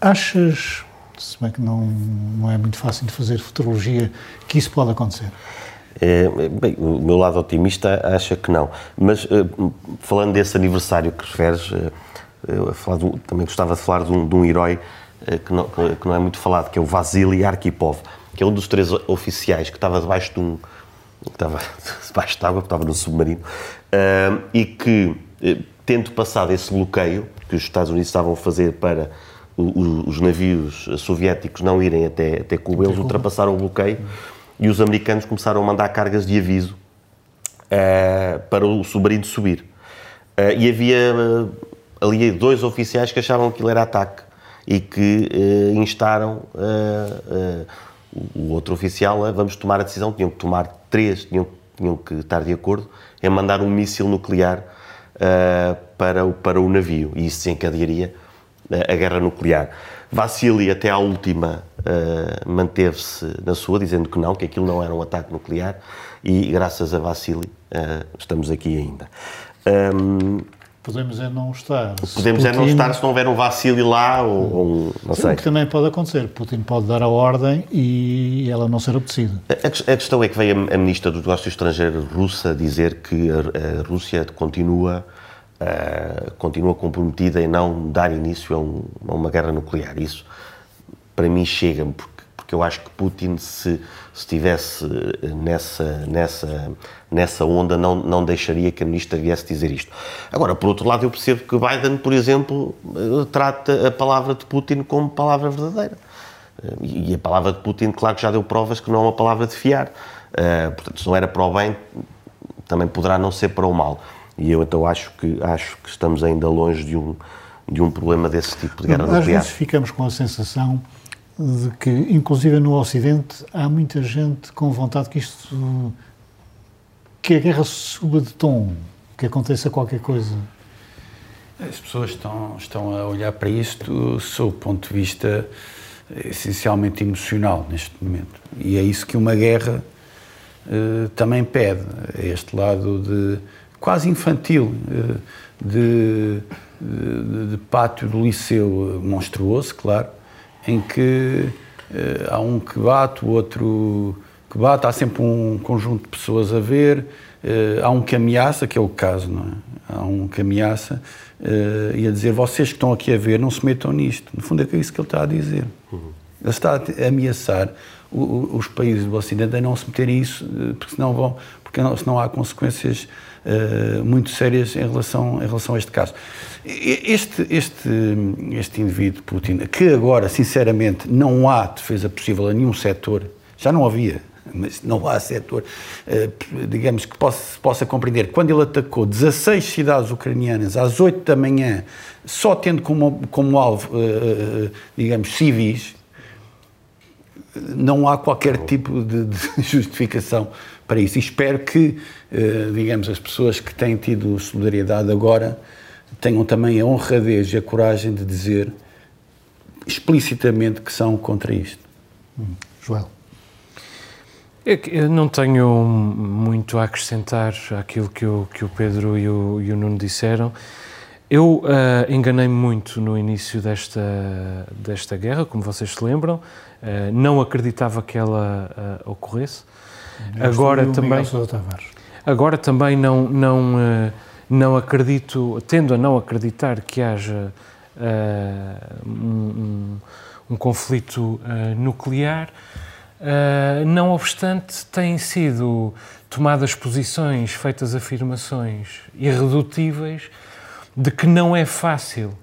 Achas, se bem que não, não é muito fácil de fazer futurologia, que isso pode acontecer? É, bem, o meu lado otimista acha que não. Mas uh, falando desse aniversário que referes, uh, uh, também gostava de falar de um, de um herói que não, que, não, é muito falado, que é o Vasily Arkhipov, que é um dos três oficiais que estava debaixo de um. que estava [laughs] debaixo de água, que estava no submarino, e que, tendo passado esse bloqueio que os Estados Unidos estavam a fazer para os navios soviéticos não irem até, até Cuba, eles ultrapassaram o bloqueio e os americanos começaram a mandar cargas de aviso uh, para o submarino subir. Uh, e havia uh, ali dois oficiais que achavam que aquilo era ataque e que instaram o outro oficial a vamos tomar a decisão, tinham que tomar três, tinham, tinham que estar de acordo em mandar um míssil nuclear para, o, para o navio e isso desencadearia a guerra nuclear. Vassili, até à última, manteve-se na sua, dizendo que não, que aquilo não era um ataque nuclear, e graças a Vassili estamos aqui ainda. Um, podemos é não estar. Podemos Putin... é não estar se não houver um Vassili lá, ou, ou não sei. O que também pode acontecer. Putin pode dar a ordem e ela não ser obedecida. A, a questão é que veio a, a Ministra dos Negócios Estrangeiros russa dizer que a, a Rússia continua uh, continua comprometida em não dar início a, um, a, uma guerra nuclear. Isso, para mim, chega-me, porque, porque eu acho que Putin, se estivesse nessa, nessa, nessa onda, não, não deixaria que a ministra viesse dizer isto. Agora, por outro lado, eu percebo que Biden, por exemplo, eh, trata a palavra de Putin como palavra verdadeira. Eh, e a palavra de Putin, claro que já deu provas que não é uma palavra de fiar. Portanto, se não era para o bem, também poderá não ser para o mal. E eu então acho que, acho que estamos ainda longe de um, de um problema desse tipo de guerra Às nuclear. Às vezes ficamos com a sensação de que, inclusive no Ocidente, há muita gente com vontade que isto. que a guerra suba de tom, que aconteça qualquer coisa. As pessoas estão, estão a olhar para isto sob o ponto de vista essencialmente emocional neste momento. E é isso que uma guerra uh, também pede, este lado de quase infantil, eh, de, de, de pátio do liceu monstruoso, claro, em que eh, há um que bate, o outro que bate, há sempre um conjunto de pessoas a ver, eh, há um que ameaça, que é o caso, não é? Há um que ameaça e a dizer, vocês que estão aqui a ver, não se metam nisto. No fundo é isso que ele está a dizer. Uhum. Ele está a ameaçar os países do Ocidente a não se meterem isso, porque senão, vão, porque senão há consequências uh, muito sérias em relação, em relação a este caso. Este, este, este indivíduo, Putin, que agora, sinceramente, não há defesa possível a nenhum setor, já não havia, mas não há setor, uh, digamos, que possa, possa compreender. Quando ele atacou 16 cidades ucranianas às 8 da manhã, só tendo como, como alvo, uh, digamos, civis, não há qualquer tipo de, de [laughs] justificação para isso. E espero que, eh, digamos, as pessoas que têm tido solidariedade agora tenham também a honradez e a coragem de dizer explicitamente que são contra isto. Hum. Joel. Eu não tenho muito a acrescentar àquilo que o, que o Pedro e o, e o Nuno disseram. Eu uh, enganei-me muito no início desta, desta guerra, como vocês se lembram. Uh, não acreditava que ela uh, ocorresse agora também agora também não não uh, não acredito tendo a não acreditar que haja uh, um, um, conflito uh, nuclear não obstante têm sido tomadas posições feitas afirmações irredutíveis de que não é fácil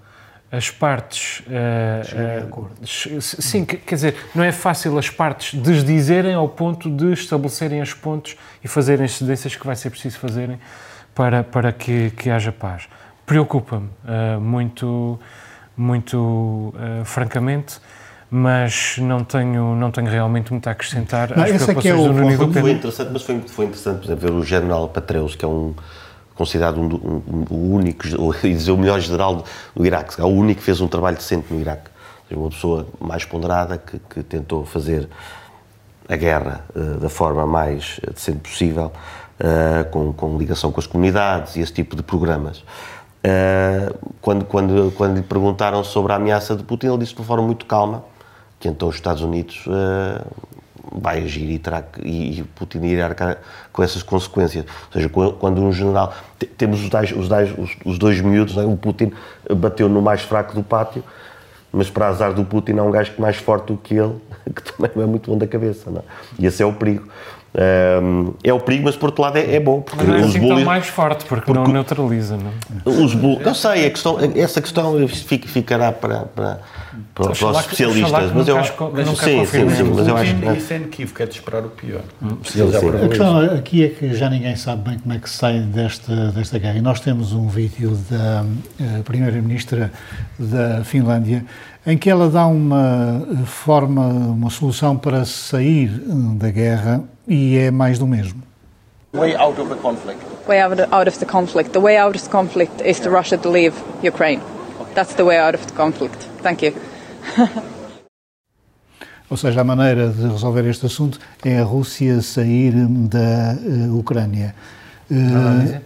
as partes. Uh, uh, sim, quer dizer, não é fácil as partes desdizerem ao ponto de estabelecerem os pontos e fazerem as cedências que vai ser preciso fazerem para, para que, que haja paz. Preocupa-me uh, muito, muito francamente, mas não tenho, não tenho realmente muito a acrescentar não, às preocupações é, é o, do Nuno Foi interessante, mas foi, foi interessante, por exemplo, ver o general Patreus, que é um considerado um, um, o único, [laughs] ou dizer o melhor general do Iraque, é o único que fez um trabalho decente no Iraque. Uma pessoa mais ponderada que, que tentou fazer a guerra uh, da forma mais decente possível, com, com, ligação com as comunidades e esse tipo de programas. quando, quando, quando lhe perguntaram sobre a ameaça de Putin, ele disse de uma forma muito calma que então os Estados Unidos vai agir e, terá que, e Putin irá arcar com essas consequências. Ou seja, quando um general. Temos os, dais, os, dais, os, os dois miúdos, é? o Putin bateu no mais fraco do pátio, mas para azar do Putin há um gajo mais forte do que ele, [laughs] que também é muito bom da cabeça. É? E esse é o perigo. Um, é o perigo, mas por outro lado é, é bom. Porque mas é os assim bullies, mais forte, porque, porque, não neutraliza. Não? Os bullies, eu sei, a questão, essa questão ficará para, para, para, para os especialistas. Mas eu acho que sim, sim, sim, mas eu acho que isso é inequívoco, é de esperar o pior. Hum, sim, a questão aqui é que já ninguém sabe bem como é que se sai desta, desta guerra. E nós temos um vídeo da uh, Primeira-Ministra da Finlândia em que ela dá uma forma, uma solução para sair da guerra e é mais do mesmo. Way out of the conflict. Way out of the conflict. The way out of the conflict is to Russia to leave Ukraine. That's the way out of the conflict. Thank you. [laughs] Ou seja, a maneira de resolver este assunto é a Rússia sair da uh, Ucrânia. Uh,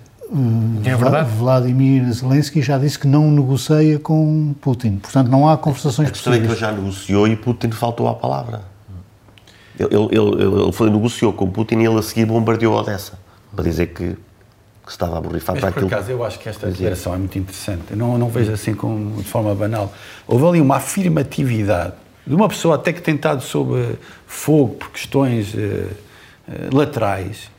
é verdade. Vladimir Zelensky já disse que não negocia com Putin. Portanto, não há conversações possíveis. A questão é que ele já negociou e Putin faltou à palavra. Ele, ele, ele, foi, negociou com Putin e ele a seguir bombardeou Odessa para dizer que, que estava a borrifar para aquilo. Por acaso, eu acho que esta declaração é muito interessante. Eu não, não vejo assim como, de forma banal. Houve ali uma afirmatividade de uma pessoa até que tem estado sob fogo por questões uh, uh, laterais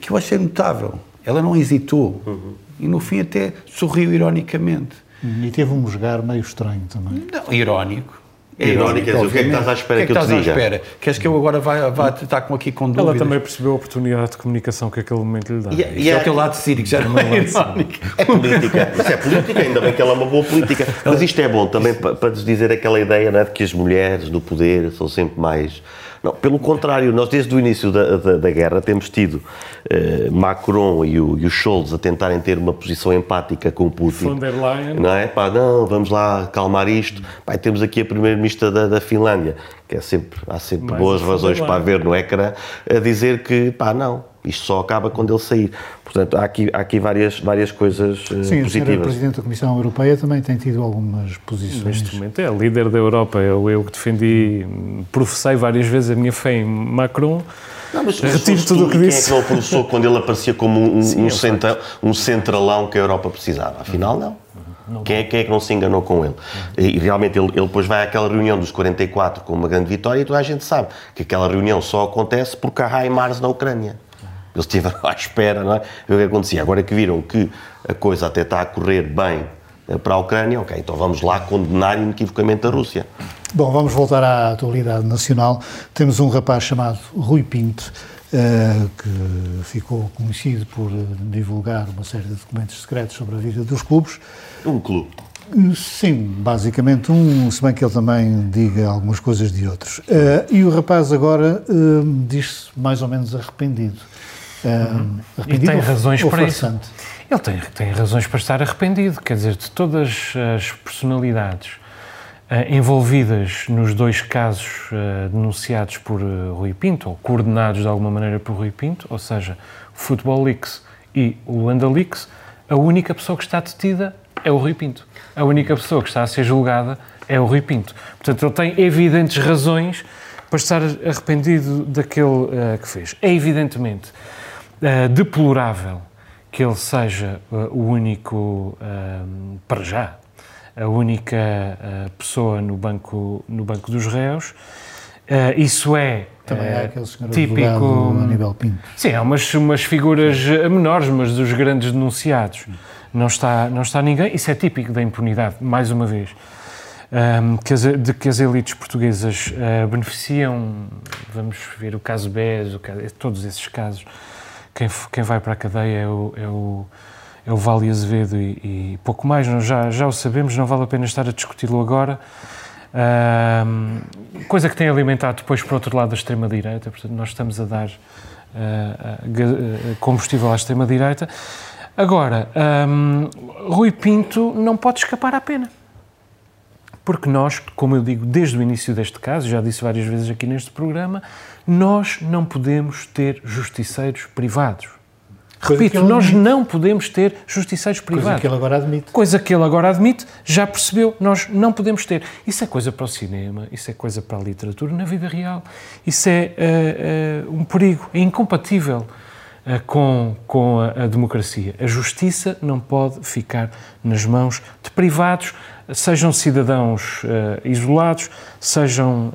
que eu achei notável. Ela não hesitou. Uhum. E no fim até sorriu ironicamente. E teve um jogar meio estranho também. Não, irónico. É irónico, o que é que estás à espera que, é que, que eu te diga? estás à espera? Queres que eu agora vá, vá estar com aqui com dúvidas? Ela também percebeu a oportunidade de comunicação que aquele momento lhe dá. E, é- e é, é o teu lado cínico, já não é irónico. É política. Isso é política, ainda bem que ela é uma boa política. Mas isto é bom também para, para dizer aquela ideia não é, de que as mulheres no poder são sempre mais não, pelo contrário, nós desde o início da, da, da guerra temos tido eh, Macron e o, e o, Scholz a tentarem ter uma posição empática com o Putin. Von der Leyen. Não é? Pá, não, vamos lá calmar isto. Pá, temos aqui a primeira-ministra da, da, Finlândia, que é sempre, há sempre Mais boas razões para ver no ecrã, a dizer que, pá, não, isto só acaba quando ele sair. Portanto, há aqui, há aqui várias, várias coisas uh, Sim, positivas. Sim, o Presidente da Comissão Europeia também tem tido algumas posições. Neste momento é líder da Europa. Eu, eu que defendi, professei várias vezes a minha fé em Macron. Não, mas retiro tudo o que disse. Quem é que não professou quando ele aparecia como um, Sim, um, centra, um centralão que a Europa precisava? Afinal, não. Quem, é, quem é que não se enganou com ele? E, realmente ele, ele depois vai àquela reunião dos 44 com uma grande vitória e toda a gente sabe que aquela reunião só acontece porque há HIMARS na Ucrânia. Eles estiveram [laughs] à espera, não é? O que acontecia? Agora que viram que a coisa até está a correr bem eh, para a Ucrânia, ok, então vamos lá condenar inequivocamente a Rússia. Bom, vamos voltar à atualidade nacional. Temos um rapaz chamado Rui Pinto, uh, que ficou conhecido por divulgar uma série de documentos secretos sobre a vida dos clubes. Um clube. Sim, basicamente um, se bem que ele também diga algumas coisas de outros. Uh, e o rapaz agora uh, diz-se mais ou menos arrependido. Uh, arrependido e tem razões ou para isso. Ele tem, tem razões para estar arrependido, quer dizer, de todas as personalidades uh, envolvidas nos dois casos uh, denunciados por Rui Pinto, ou coordenados de alguma maneira por Rui Pinto, ou seja, o Football Leaks e o Landa Leaks, a única pessoa que está detida é o Rui Pinto. A única pessoa que está a ser julgada é o Rui Pinto. Portanto, ele tem evidentes razões para estar arrependido daquele uh, que fez. É evidentemente uh, deplorável que ele seja uh, o único, para já, a única pessoa no banco, no banco dos réus. isso é também há aquele senhor típico Aníbal Pinto. Sim, há umas, umas figuras menores, mas dos grandes denunciados não está, não está ninguém. Isso é típico da impunidade, mais uma vez. Um, que as, de que as elites portuguesas uh, beneficiam, vamos ver o caso BES, o caso, todos esses casos, quem, quem vai para a cadeia é o, é o, é o Vale Azevedo e, e pouco mais, já, já o sabemos, não vale a pena estar a discuti-lo agora. Um, coisa que tem alimentado depois, por outro lado, a extrema-direita, portanto, nós estamos a dar uh, uh, combustível à extrema-direita. Agora, hum, Rui Pinto não pode escapar à pena. Porque nós, como eu digo desde o início deste caso, já disse várias vezes aqui neste programa, nós não podemos ter justiceiros privados. Coisa Repito, nós admite. não podemos ter justiceiros privados. Coisa que ele agora admite. Coisa que ele agora admite, já percebeu, nós não podemos ter. Isso é coisa para o cinema, isso é coisa para a literatura na vida real. Isso é eh, eh, um perigo, é incompatível eh, com, com a, a democracia. A justiça não pode ficar nas mãos de privados, sejam cidadãos isolados, sejam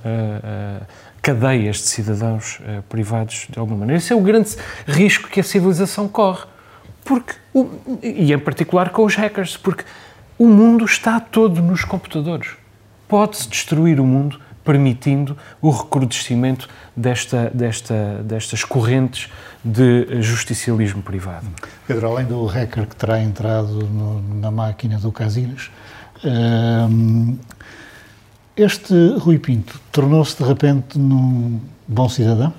cadeias de cidadãos eh, privados de alguma maneira. Esse é o grande risco que a civilização corre. Porque, o- e em particular com os hackers, porque o mundo está todo nos computadores. Pode-se destruir o mundo permitindo o recrudescimento desta, desta, destas correntes de justicialismo privado. Pedro, além do hacker que terá entrado no- na máquina do Casilhas, hum, este Rui Pinto tornou-se de repente num bom cidadão?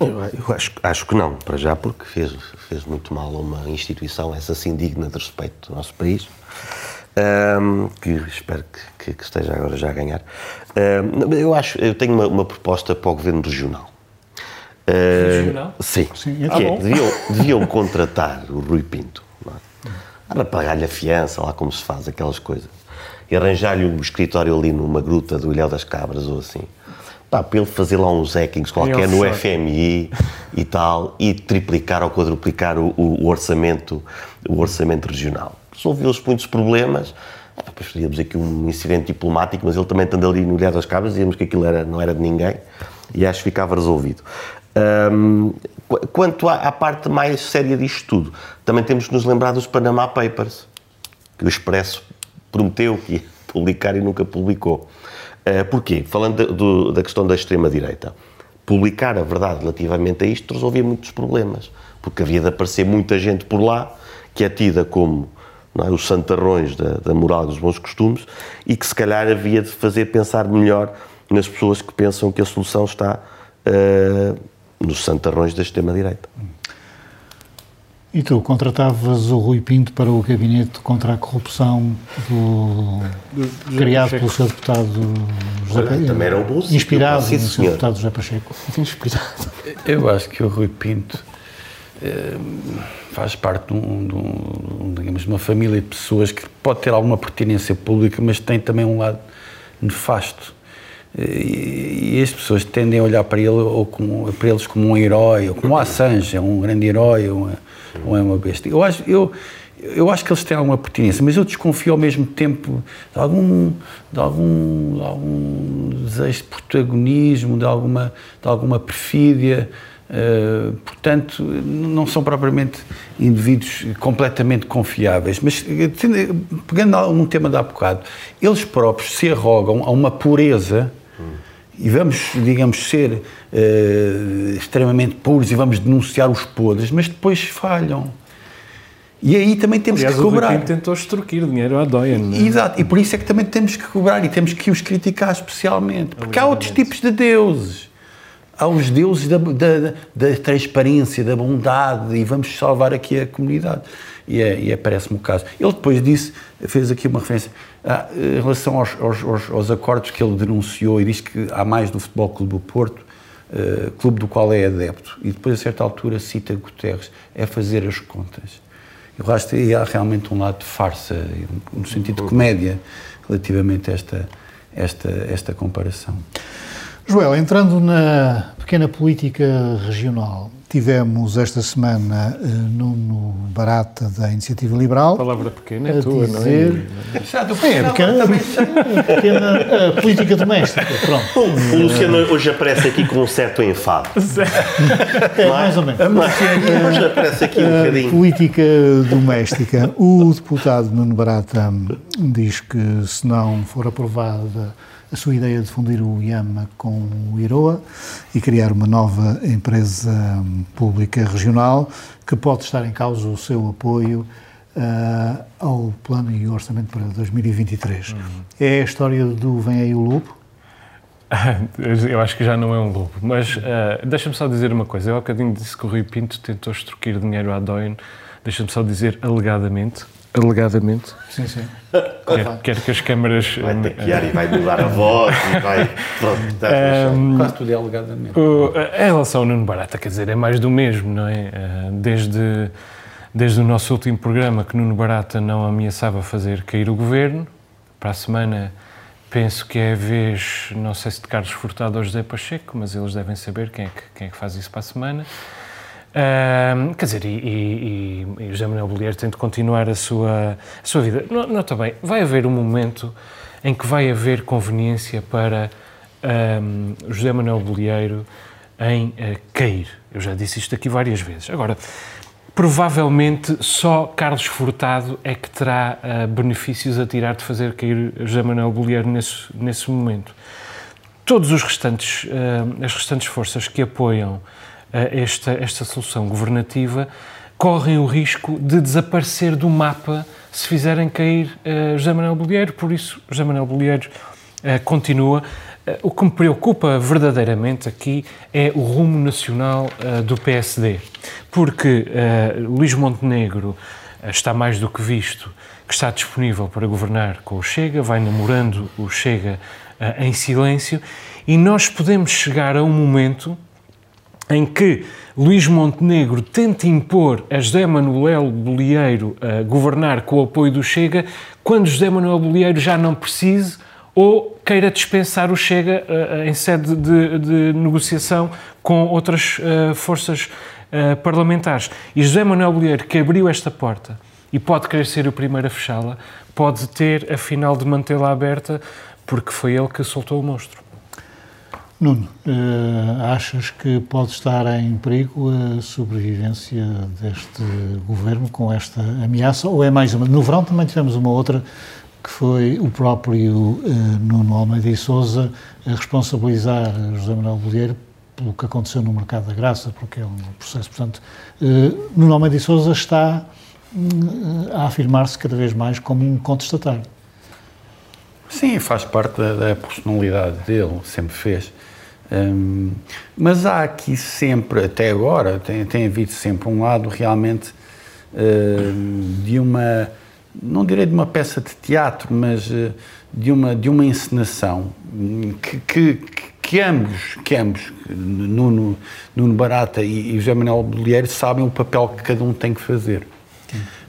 Eu, eu acho, acho que não, para já, porque fez, fez muito mal a uma instituição, essa sim digna de respeito do nosso país, ahm, que espero que, que- que esteja agora já a ganhar. Ahm, eu acho, eu tenho uma, uma proposta para o governo regional. Ah, Regional? Sim. Sim, que é é, bom. deviam, deviam contratar o Rui Pinto não é? para pagar-lhe a fiança, lá como se faz aquelas coisas, e arranjar-lhe um escritório ali numa gruta do Ilhéu das Cabras ou assim. Pá, para ele fazer lá uns hackings qualquer no. FMI e tal, e triplicar ou quadruplicar o, o- orçamento, o orçamento regional. Resolveu-se muitos problemas. Depois teríamos aqui um incidente diplomático, mas ele também estando ali no Ilhéu das Cabras, dizíamos que aquilo era, não era de ninguém, e acho que ficava resolvido. Qu- quanto à, à parte mais séria disto tudo, também temos de nos lembrar dos Panama Papers, que o Expresso prometeu que ia [laughs] publicar e nunca publicou. Uh, porquê? Falando da- do- da questão da extrema-direita, publicar a verdade relativamente a isto resolvia muitos problemas, porque havia de aparecer muita gente por lá que é tida como é, os santarrões da, da moral e dos bons costumes e que se calhar havia de fazer pensar melhor nas pessoas que pensam que a solução está uh, nos santarrões da extrema-direita. E tu contratavas o Rui Pinto para o gabinete contra a corrupção do, criado pelo seu deputado José Pacheco, também era um bom inspirado no seu senhor. deputado José Pacheco. [laughs] Eu acho que o Rui Pinto eh, faz parte de, um, de um- digamos, de uma família de pessoas que pode ter alguma pertinência pública, mas tem também um lado nefasto. E, e as pessoas tendem a olhar para, ele, ou como, para eles como um herói, ou como o Assange, é um grande herói, ou, ou é uma besta. Eu acho, eu, eu acho que eles têm alguma pertinência, mas eu desconfio ao mesmo tempo de algum, de algum, de algum desejo de protagonismo, de alguma, de alguma perfídia. Uh, portanto, não são propriamente indivíduos completamente confiáveis, mas eh, pegando num tema de há bocado, eles próprios se arrogam a uma pureza e vamos, digamos, ser eh, extremamente puros e vamos denunciar os podres, mas depois falham. E aí também temos Aliás, que o cobrar. Pinto tentou extorquir dinheiro à Doyen. não é? Exato, e por isso é que também temos que cobrar e temos que os criticar especialmente. Porque há outros tipos de deuses. Há os deuses da, da, da transparência, da bondade, e vamos salvar aqui a comunidade. E, é, e é, parece-me o caso. Ele depois disse, fez aqui uma referência, ah, em relação aos, aos, aos, acordos que ele denunciou e disse que há mais do Futebol Clube do Porto, eh, clube do qual é adepto. E depois, a certa altura, cita Guterres, é fazer as contas. Eu acho que há realmente um lado de farsa, no sentido de comédia, relativamente a esta, esta, esta comparação. Joel, entrando na pequena política regional, tivemos esta semana eh, Nuno Barata da Iniciativa Liberal. A palavra pequena é a tua, não é? dizer... É, pequena, pequena eh, política doméstica, pronto. O Luciano hoje aparece aqui com um certo enfado. É, mais ou menos. Hoje aparece aqui um A bocadinho. política doméstica. O deputado Nuno Barata diz que se não for aprovada a sua ideia de fundir o IAMA com o IROA e criar uma nova empresa pública regional que pode estar em causa o seu apoio ah, ao plano e orçamento para 2023. É a história do Vem aí o Lobo? [laughs] Eu acho que já não é um lobo, mas ah, deixa-me só dizer uma coisa. Eu há bocadinho disse que o Rui Pinto tentou extorquir dinheiro à Doyen. Deixa-me só dizer alegadamente, alegadamente. Sim, sim. Quer, quer que as câmaras. Vai taquear e vai mudar a voz e vai. Pronto, está fechado. Quase tudo é alegadamente. O- em relação ao Nuno Barata, quer dizer, é mais do mesmo, não é? Eh, Desde, desde o nosso último programa que Nuno Barata não ameaçava fazer cair o governo, para a semana penso que é a vez, não sei se de Carlos Furtado ou José Pacheco, mas eles devem saber quem é que, quem é que faz isso para a semana. Quer dizer, e, e, e, e José Manuel Bolieiro tem de continuar a sua, a sua vida. No- Nota bem, vai haver um momento em que vai haver conveniência para ahm, José Manuel Bolieiro em eh, cair. Eu já disse isto aqui várias vezes. Agora, provavelmente só Carlos Furtado é que terá ah, benefícios a tirar de fazer cair José Manuel Bolieiro nesse, nesse momento todos os restantes, eh, as restantes forças que apoiam esta, esta solução governativa correm o risco de desaparecer do mapa se fizerem cair eh, José Manuel Bolieiro, por isso José Manuel Bolieiro eh, continua. Eh, o que me preocupa verdadeiramente aqui é o rumo nacional eh, do PSD, porque eh, Luís Montenegro eh, está mais do que visto que está disponível para governar com o Chega, vai namorando o Chega eh, em silêncio e nós podemos chegar a um momento em que Luís Montenegro tenta impor a José Manuel Bolieiro a governar com o apoio do Chega, quando José Manuel Bolieiro já não precise ou queira dispensar o Chega eh, em sede de, de negociação com outras eh, forças eh, parlamentares. E José Manuel Bolieiro, que abriu esta porta e pode querer ser o primeiro a fechá-la, pode ter, afinal, de mantê-la aberta, porque foi ele que soltou o monstro. Nuno, eh, achas que pode estar em perigo a sobrevivência deste governo com esta ameaça? Ou é mais uma? No verão também tivemos uma outra que foi o próprio eh, Nuno Almeida e Souza a responsabilizar José Manuel Bolheiro pelo que aconteceu no Mercado da Graça, porque é um processo. Portanto, eh, Nuno Almeida e Souza está a afirmar-se cada vez mais como um contestatário. Sim, faz parte da, da personalidade dele, sempre fez. Hum, mas há aqui sempre, até agora, tem, tem havido sempre um lado realmente hum, de uma, não direi de uma peça de teatro, mas eh, de uma, de uma encenação hum, que, que, que- ambos, que ambos, Nuno, Nuno Barata e, e José Manuel Bolheiro, sabem o papel que cada um tem que fazer.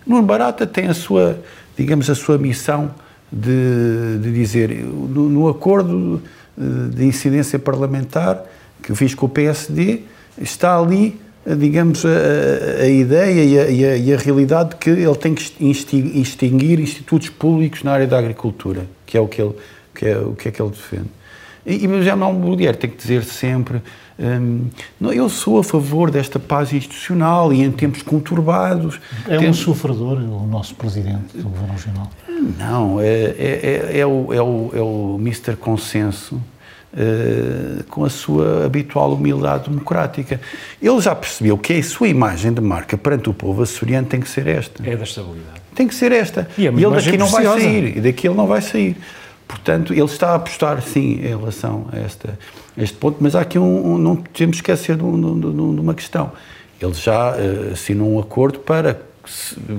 Nuno Barata tem a sua, digamos, a sua missão de, de dizer, no, no acordo de incidência parlamentar que fiz com o PSD, está ali, eh, digamos, a, a- ideia e a, e a- e a realidade de que ele tem que exti- extinguir institutos públicos na área da agricultura, que é o que ele, que é, o que é que ele defende. E, e já não mulher tem que dizer sempre hum, não, eu sou a favor desta paz institucional e em tempos conturbados É um tempos- sofredor, o nosso presidente do Governo Regional. não, é, é, é, é o, é, o, é o Mr. Consenso eh, com a sua habitual humildade democrática. Ele já percebeu que a sua imagem de marca perante o povo açoriano tem que ser esta. É da estabilidade. Tem que ser esta. E é uma ele daqui não vai sair. E daqui ele não vai sair. Portanto, ele está a apostar, sim, em relação a, esta, a este ponto, mas há aqui um, um- não temos que esquecer de, um- de um- de uma questão. Ele já eh, assinou um acordo para,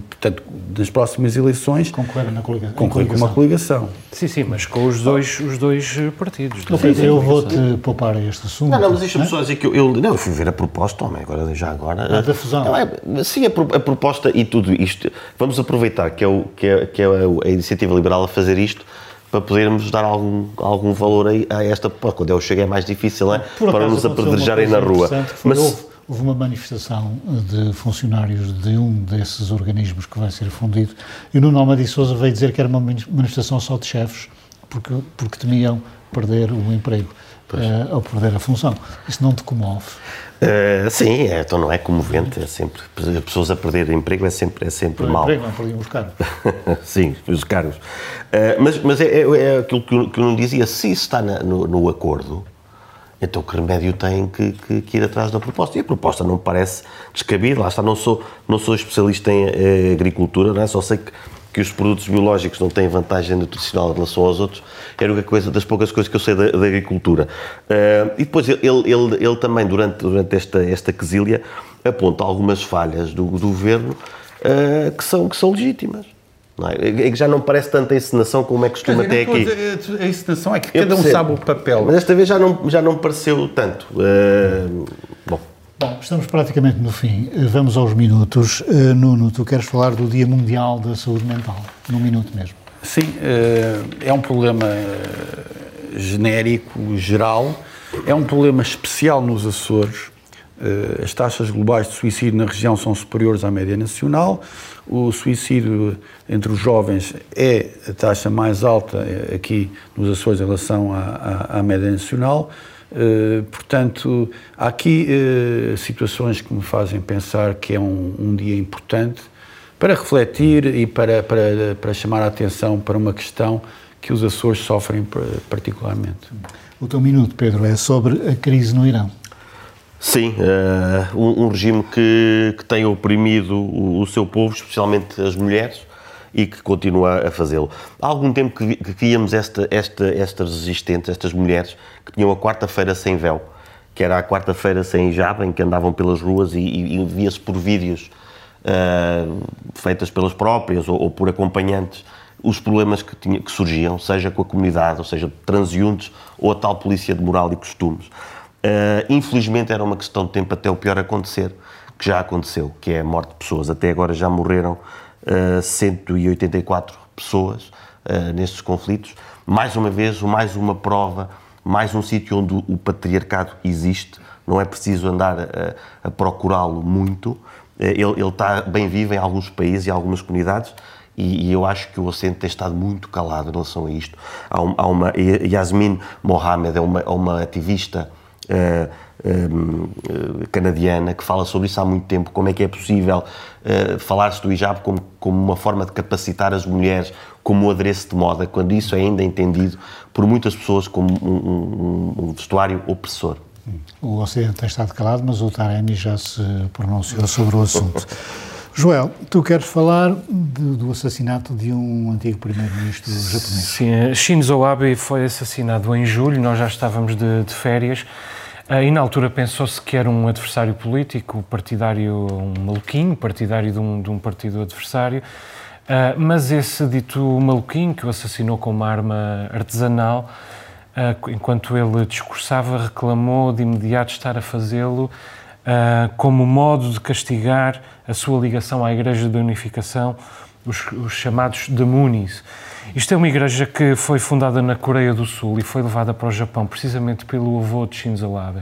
portanto, nas próximas eleições, Concorrer na coliga- em concluir com uma coligação. coligação. Sim, sim, mas com os dois, os dois eh, partidos. Ó, Pedro, eu vou-te poupar este assunto. Não, não, mas deixa-me né? só dizer que eu, eu- não, eu fui ver a proposta, homem, agora, já agora. Ah, da fusão. Não, é, sim, a, pro- a proposta e tudo isto. Vamos aproveitar que é, o, que é, que é a, a iniciativa liberal a fazer isto para podermos dar algum, algum valor a, a esta proposta. Quando eu chego é mais difícil, não é? Por para nos apedrejarem na rua. Mas, houve, uma manifestação de funcionários de um desses organismos que vai ser fundido e o Nuno Almeida Sousa veio dizer que era uma mani- manifestação só de chefes porque, porque temiam perder o emprego eh, ou perder a função. Isso não te comove? eh, sim, é, então não é comovente, é sempre. As pessoas a perder emprego é sempre, é sempre O mau. emprego não perdiam os cargos. [laughs] Sim, os cargos. Eh, mas mas é, é- é aquilo que, o- que eu não dizia, se isso está na- no, no acordo, então que remédio tem que, que- que ir atrás da proposta? E a proposta não me parece descabida, lá está, não sou, não sou especialista em eh, agricultura, é? só sei que, que os produtos biológicos não têm vantagem nutricional em relação aos outros, é a única coisa, das poucas coisas que eu sei da, da agricultura. Eh, e depois ele, ele, ele também, durante, durante esta, esta quesilha, aponta algumas falhas do, do governo eh, que, são, que são legítimas. Não é? É que já não parece tanta encenação como é costume até aqui. A encenação é que Eu cada um percebo. sabe o papel. Mas desta vez já não, já não pareceu tanto. Uh, bom, Bom, estamos praticamente no fim. Eh, Vamos aos minutos. Eh, Nuno, tu queres falar do Dia Mundial da Saúde Mental? Num minuto mesmo. Sim, eh, é um problema genérico, geral, é um problema especial nos Açores. As taxas globais de suicídio na região são superiores à média nacional. O suicídio entre os jovens é a taxa mais alta eh, aqui nos Açores em relação à, à- à média nacional. Eh, portanto, há aqui eh, situações que me fazem pensar que é um, um dia importante para refletir e para, para, para chamar a atenção para uma questão que os Açores sofrem par- particularmente. O teu minuto, Pedro, é sobre a crise no Irão. Sim, uh, um, regime que, que tem oprimido o, o seu povo, especialmente as mulheres, e que continua a fazê-lo. Há algum tempo que, que víamos esta, esta, estas resistentes, estas mulheres, que tinham a quarta-feira sem véu, que era a quarta-feira sem hijab, em que andavam pelas ruas e, e, e via-se por vídeos uh, feitas pelas próprias ou, ou por acompanhantes os problemas que, tinha, que surgiam, seja com a comunidade, ou seja, transeuntes ou a tal polícia de moral e costumes. Uh, infelizmente era uma questão de tempo até o pior acontecer, que já aconteceu, que é a morte de pessoas. Até agora já morreram uh, 184 pessoas uh, nestes conflitos. Mais uma vez, mais uma prova, mais um sítio onde o, patriarcado existe. Não é preciso andar a, a procurá-lo muito. Ele, ele está bem vivo em alguns países e algumas comunidades. E, e eu acho que o Ocidente tem estado muito calado em relação a isto. Há, um- há uma Yasmin Mohamed, é uma, é uma ativista canadiana que fala sobre isso há muito tempo, como é que é possível eh, falar-se do hijab como, como uma forma de capacitar as mulheres como um adereço de moda, quando isso é ainda entendido por muitas pessoas como um, um- um vestuário opressor. O Ocidente tem estado calado, mas o Taremi já se pronunciou sobre o assunto. [laughs] Joel, tu queres falar de- do assassinato de um antigo primeiro-ministro japonês. Sim, Shinzo Abe foi assassinado em julho, nós já estávamos de, de férias eh, e na altura pensou-se que era um adversário político, partidário, um maluquinho, partidário de um, de um partido adversário, eh, mas esse dito maluquinho que o assassinou com uma arma artesanal, eh, enquanto ele discursava, reclamou de imediato estar a fazê-lo ah, como modo de castigar a sua ligação à Igreja da Unificação, os, os chamados Demunis. Isto é uma igreja que foi fundada na Coreia do Sul e foi levada para o Japão precisamente pelo avô de Shinzo Abe.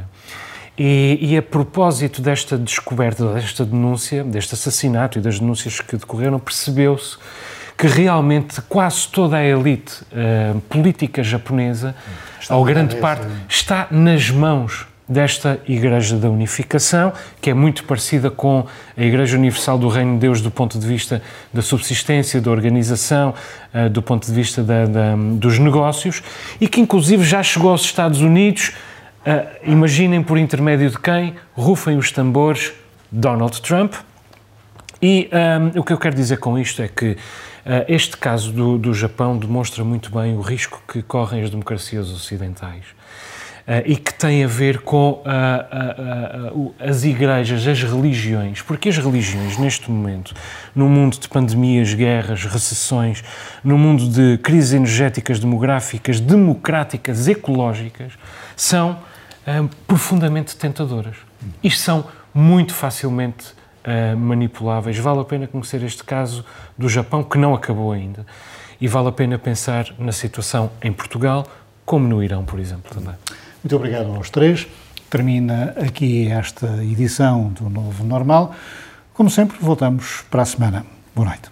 E, e a propósito desta descoberta, desta denúncia, deste assassinato e das denúncias que decorreram, percebeu-se que realmente quase toda a elite ah, política japonesa, ou grande parte, está nas mãos desta Igreja da Unificação, que é muito parecida com a Igreja Universal do Reino de Deus do ponto de vista da subsistência, da organização, eh, do ponto de vista da- da- dos negócios, e que inclusive já chegou aos Estados Unidos. eh, imaginem por intermédio de quem? Rufem os tambores, Donald Trump. E hum, o que eu quero dizer com isto é que ah, este caso do, do Japão demonstra muito bem o risco que correm as democracias ocidentais e que tem a ver com ah, ah, ah, as igrejas, as religiões, porque as religiões, neste momento, num mundo de pandemias, guerras, recessões, num mundo de crises energéticas, demográficas, democráticas, ecológicas, são ah, profundamente tentadoras e são muito facilmente ah, manipuláveis. Vale a pena conhecer este caso do Japão, que não acabou ainda, e vale a pena pensar na situação em Portugal, como no Irão, por exemplo, também. Muito obrigado aos três. Termina aqui esta edição do Novo Normal. Como sempre, voltamos para a semana. Boa noite.